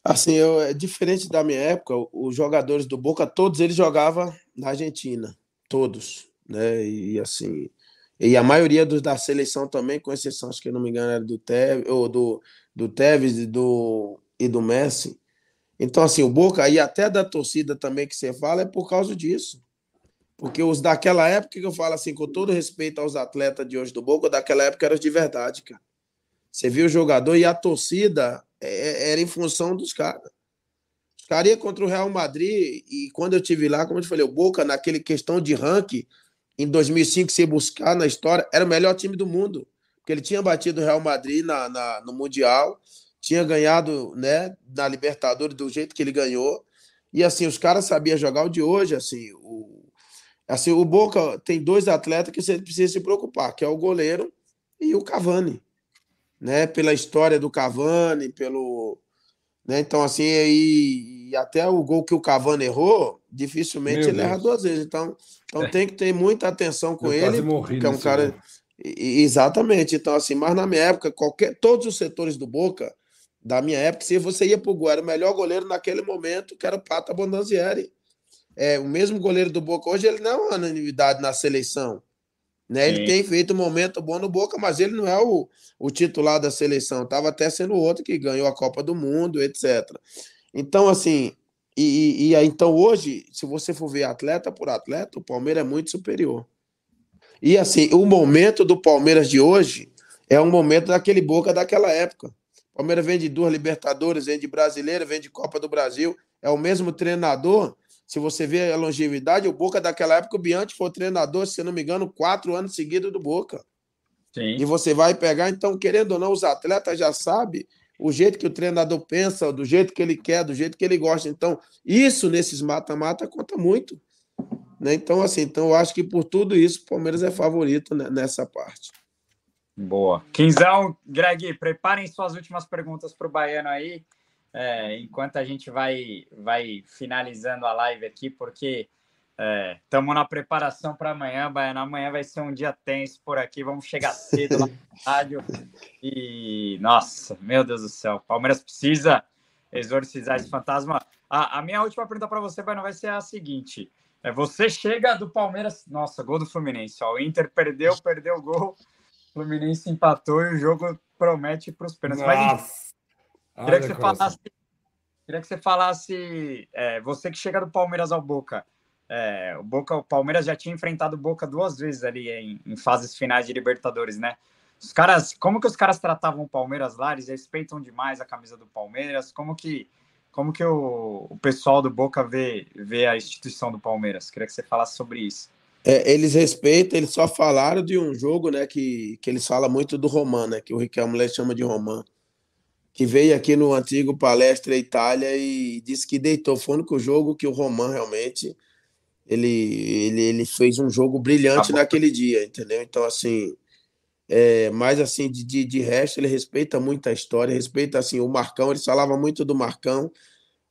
Assim, eu, é diferente da minha época, os jogadores do Boca, todos eles jogavam na Argentina, todos, né? E assim, e a maioria dos da seleção também, com exceção, acho que não me engano, era do Tevez, ou do, do Tevez e do, e do Messi. Então, assim, o Boca, e até da torcida também que você fala, é por causa disso. Porque os daquela época, que eu falo assim, com todo respeito aos atletas de hoje do Boca, daquela época eram de verdade, cara. Você viu o jogador e a torcida é, é, era em função dos caras. Os caras iam contra o Real Madrid e quando eu tive lá, como eu te falei, o Boca, naquele questão de ranking, em 2005, se buscar na história, era o melhor time do mundo. Porque ele tinha batido o Real Madrid na, na, no Mundial, tinha ganhado né, na Libertadores do jeito que ele ganhou. E assim, os caras sabiam jogar o de hoje, assim, o, assim, o Boca tem dois atletas que você precisa se preocupar, que é o goleiro e o Cavani né? Pela história do Cavani, pelo. Né? Então, assim, aí, e até o gol que o Cavani errou, dificilmente Meu ele Deus. erra duas vezes. Então, então é. tem que ter muita atenção com Eu ele. Porque é um cara. Exatamente. Então, assim, mas na minha época, qualquer, todos os setores do Boca, da minha época, se você ia pro gol, era o melhor goleiro naquele momento, que era o Pata Bondanzieri. É, o mesmo goleiro do Boca hoje, ele não é uma unanimidade na seleção. Né? Ele tem feito um momento bom no Boca, mas ele não é o, o titular da seleção. Estava até sendo outro que ganhou a Copa do Mundo, etc. Então, assim, e, e, e então hoje, se você for ver atleta por atleta, o Palmeiras é muito superior. E assim, o momento do Palmeiras de hoje é um momento daquele Boca daquela época. O Palmeiras vem de duas Libertadores, vem de Brasileira, vem de Copa do Brasil. É o mesmo treinador se você vê a longevidade, o Boca daquela época, o Bianchi foi treinador, se não me engano, quatro anos seguidos do Boca. Sim. E você vai pegar, então, querendo ou não, os atletas já sabem o jeito que o treinador pensa, do jeito que ele quer, do jeito que ele gosta. Então, isso nesses mata-mata conta muito. Né? Então, assim, então eu acho que por tudo isso, o Palmeiras é favorito nessa parte. Boa. Quinzão, Greg, preparem suas últimas perguntas para o Baiano aí é, enquanto a gente vai, vai finalizando a live aqui, porque estamos é, na preparação para amanhã. Baiana, amanhã vai ser um dia tenso por aqui. Vamos chegar cedo lá no rádio. E, nossa, meu Deus do céu, Palmeiras precisa exorcizar esse fantasma. A, a minha última pergunta para você, Baiana, vai ser a seguinte. É, você chega do Palmeiras, nossa, gol do Fluminense. Ó, o Inter perdeu, perdeu o gol. O Fluminense empatou e o jogo promete para os pênaltis. Mas, Queria que você falasse Queria que você falasse, é, você que chega do Palmeiras ao Boca, é, o Boca, o Palmeiras já tinha enfrentado o Boca duas vezes ali em, em, fases finais de Libertadores, né? Os caras, como que os caras tratavam o Palmeiras lá? Eles respeitam demais a camisa do Palmeiras. Como que, como que o, o pessoal do Boca vê, vê a instituição do Palmeiras? Queria que você falasse sobre isso. É, eles respeitam, eles só falaram de um jogo, né, que, que eles falam muito do Roman, né, que o Riquelme chama de Roman, que veio aqui no antigo Palestra Itália e disse que deitou. Foi o único jogo que o Roman realmente ele, ele, ele fez um jogo brilhante ah, naquele dia, entendeu? Então, assim, é, mas assim, de, de, de, resto, ele respeita muito a história, respeita assim, o Marcão, ele falava muito do Marcão,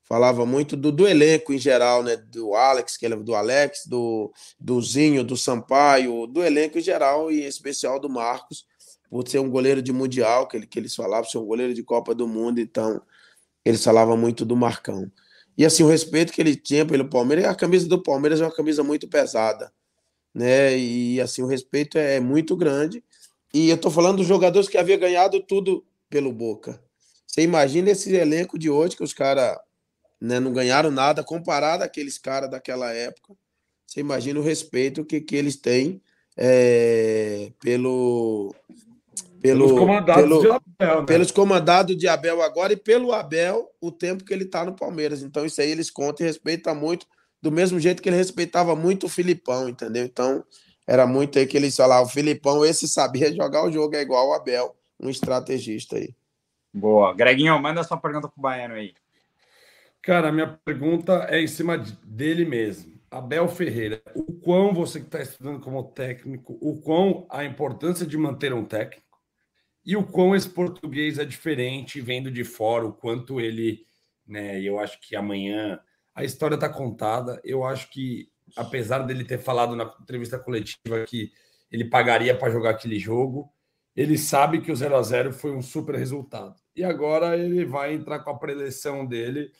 falava muito do, do elenco em geral, né? Do Alex, que ele do Alex, do, do Zinho, do Sampaio, do elenco em geral, e em especial do Marcos, por ser um goleiro de Mundial, que, ele, que eles falavam, ser um goleiro de Copa do Mundo, então eles falavam muito do Marcão. E assim, o respeito que ele tinha pelo Palmeiras, a camisa do Palmeiras é uma camisa muito pesada, né? E assim, o respeito é muito grande. E eu tô falando dos jogadores que havia ganhado tudo pelo Boca. Você imagina esse elenco de hoje que os caras né, não ganharam nada comparado àqueles caras daquela época. Você imagina o respeito que, que eles têm é, pelo, pelo, pelos comandados pelo, de Abel, né? pelos comandados de Abel agora e pelo Abel o tempo que ele está no Palmeiras. Então, isso aí eles contam e respeitam muito, do mesmo jeito que ele respeitava muito o Filipão, entendeu? Então, era muito aí que eles falavam: o Filipão, esse sabia jogar o jogo, é igual o Abel, um estrategista aí. Boa. Greginho, manda sua pergunta pro Baiano aí. Cara, minha pergunta é em cima dele mesmo. Abel Ferreira, o quão você que está estudando como técnico, o quão a importância de manter um técnico e o quão esse português é diferente vendo de fora, o quanto ele, né? Eu acho que amanhã a história está contada. Eu acho que, apesar dele ter falado na entrevista coletiva que ele pagaria para jogar aquele jogo, ele sabe que o 0 a 0 foi um super resultado. E agora ele vai entrar com a preleção dele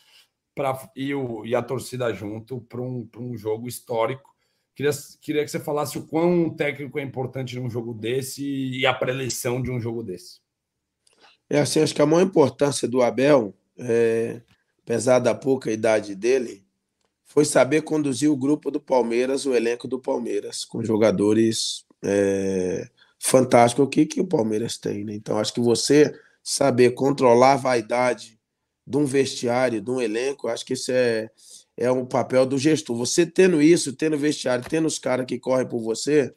para e, o, e a torcida junto para um, um jogo histórico Queria, queria que você falasse o quão técnico é importante num jogo desse e a preleção de um jogo desse. É assim, acho que a maior importância do Abel, é, apesar da pouca idade dele, foi saber conduzir o grupo do Palmeiras, o elenco do Palmeiras, com jogadores é, fantásticos que, que o Palmeiras tem. Né? Então, acho que você saber controlar a vaidade de um vestiário, de um elenco, acho que isso é, é um papel do gestor. Você tendo isso, tendo vestiário, tendo os caras que correm por você,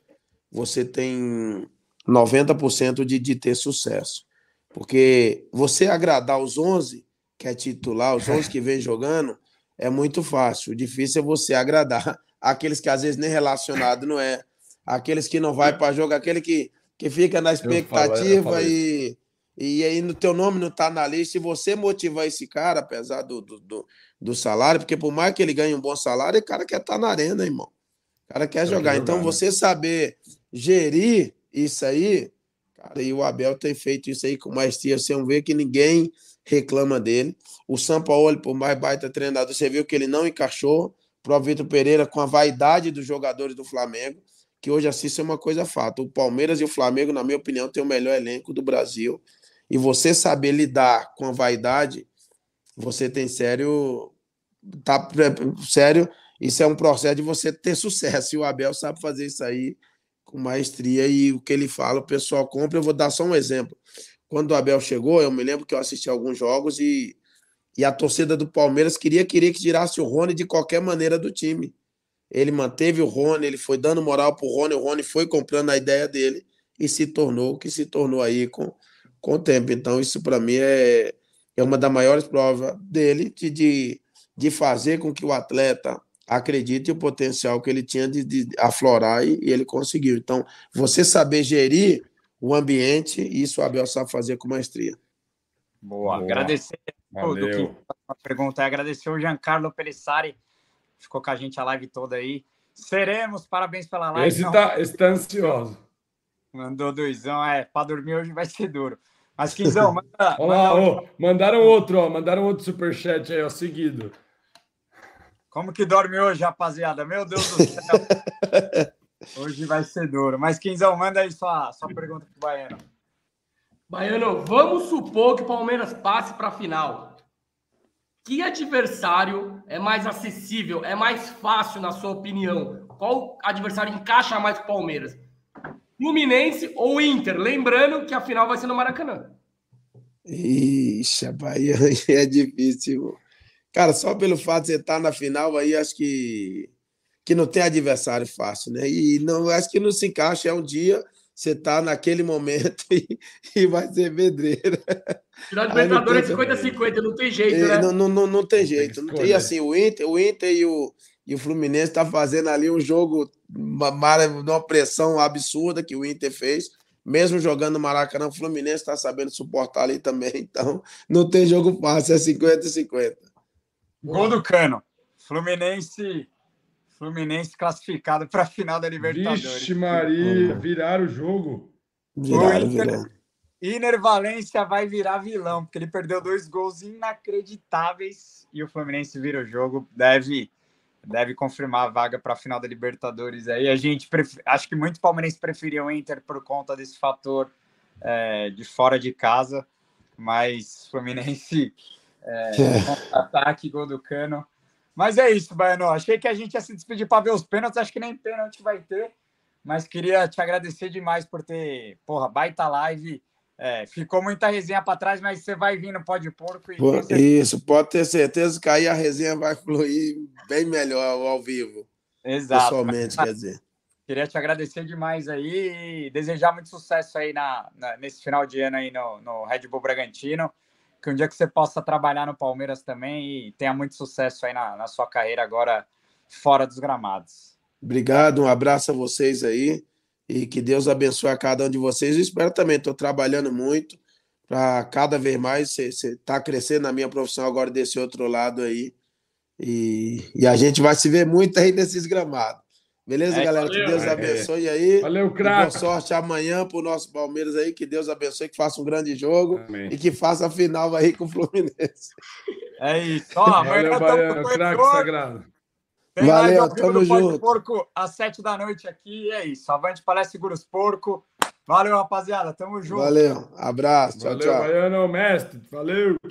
você tem 90% de, de ter sucesso. Porque você agradar os 11 que é titular, os 11 que vem jogando, é muito fácil. O difícil é você agradar aqueles que às vezes nem relacionado não é. Aqueles que não vai para jogo, aquele que, que fica na expectativa eu falo, eu e, e aí no teu nome não está na lista. Se você motivar esse cara, apesar do, do, do do salário, porque por mais que ele ganhe um bom salário, o cara quer estar tá na arena, irmão. O cara quer jogar. jogar. Então, né? você saber gerir isso aí, cara, e o Abel tem feito isso aí com maestria. Você vê que ninguém reclama dele. O Sampaoli, por mais baita treinador, você viu que ele não encaixou. Pro Vitor Pereira, com a vaidade dos jogadores do Flamengo, que hoje assim isso é uma coisa fato. O Palmeiras e o Flamengo, na minha opinião, tem o melhor elenco do Brasil. E você saber lidar com a vaidade você tem sério. Tá sério. Isso é um processo de você ter sucesso. E o Abel sabe fazer isso aí com maestria. E o que ele fala, o pessoal compra. Eu vou dar só um exemplo. Quando o Abel chegou, eu me lembro que eu assisti alguns jogos e, e a torcida do Palmeiras queria, queria que tirasse o Rony de qualquer maneira do time. Ele manteve o Rony, ele foi dando moral pro Rony, o Rony foi comprando a ideia dele e se tornou o que se tornou aí com, com o tempo. Então, isso para mim é, é uma das maiores provas dele de, de, de fazer com que o atleta acredite o potencial que ele tinha de, de aflorar e, e, ele conseguiu. Então, você saber gerir o ambiente, isso o Abel sabe fazer com maestria. Boa, Boa. agradecer Valeu. a pergunta é agradecer o Giancarlo Pelissari, ficou com a gente a live toda aí. Seremos, parabéns pela live. Esse está tá ansioso. Mandou doisão, é, para dormir hoje vai ser duro. Mas, Quinzão, manda. Olá, manda... Oh, mandaram outro, ó. Mandaram outro superchat aí, ó, seguido. Como que dorme hoje, rapaziada? Meu Deus do céu. hoje vai ser duro. Mas, Quinzão, manda aí sua, sua pergunta pro Baiano. Baiano, vamos supor que o Palmeiras passe para a final. Que adversário é mais acessível, é mais fácil, na sua opinião? Qual adversário encaixa mais com o Palmeiras? Fluminense ou Inter? Lembrando que a final vai ser no Maracanã. Ixi, a Bahia é difícil. Cara, só pelo fato de você estar na final aí, acho que, que não tem adversário fácil, né? E não, acho que não se encaixa. É um dia, você tá naquele momento e, e vai ser pedreira. Final de Libertadores é 50-50, não tem jeito, É, né? Não, não, não, não tem jeito. Não tem, e assim, o Inter, o Inter e o, e o Fluminense tá fazendo ali um jogo, uma, mara- uma pressão absurda que o Inter fez. Mesmo jogando no Maracanã, o Fluminense está sabendo suportar ali também. Então, não tem jogo fácil, é 50-50. Gol do Cano. Fluminense, Fluminense classificado para a final da Libertadores. Vixe, Maria, viraram o jogo. Viraram, Inter- viraram. Iner Valência vai virar vilão, porque ele perdeu dois gols inacreditáveis e o Fluminense vira o jogo. Deve, deve confirmar a vaga para a final da Libertadores. Aí a gente pref- acho que muito palmeirense preferia o Inter por conta desse fator é, de fora de casa, mas Fluminense é, ataque, gol do Cano. Mas é isso, Baiano. Achei que a gente ia se despedir para ver os pênaltis, acho que nem pênalti vai ter. Mas queria te agradecer demais por ter, porra, baita live. É, ficou muita resenha para trás, mas você vai vir no Pó de Porco e Pô, Isso, pode ter certeza que aí a resenha vai fluir bem melhor ao, ao vivo, Exato. pessoalmente, quer dizer. Queria te agradecer demais aí e desejar muito sucesso aí na, na- nesse final de ano aí no, no Red Bull Bragantino. Que um dia que você possa trabalhar no Palmeiras também e tenha muito sucesso aí na, na sua carreira agora fora dos gramados. Obrigado, um abraço a vocês aí e que Deus abençoe a cada um de vocês. Eu espero também, estou trabalhando muito para cada vez mais você está crescendo na minha profissão agora desse outro lado aí. E, e a gente vai se ver muito aí nesses gramados. Beleza, É, galera? valeu. que Deus É. abençoe aí. Valeu, E boa craque. sorte amanhã para o nosso Palmeiras aí. Que Deus abençoe, que faça um grande jogo Amém. e que faça a final aí com o Fluminense. É isso. Ó, Valeu, Baiano, craque sagrado. Tem Valeu, vivo tamo junto. Porco às sete da noite aqui. E é isso. Avante Palestra Seguros Porco. Valeu, rapaziada. Tamo junto. Valeu, abraço, tchau, Valeu, tchau. Baiano, mestre. Valeu.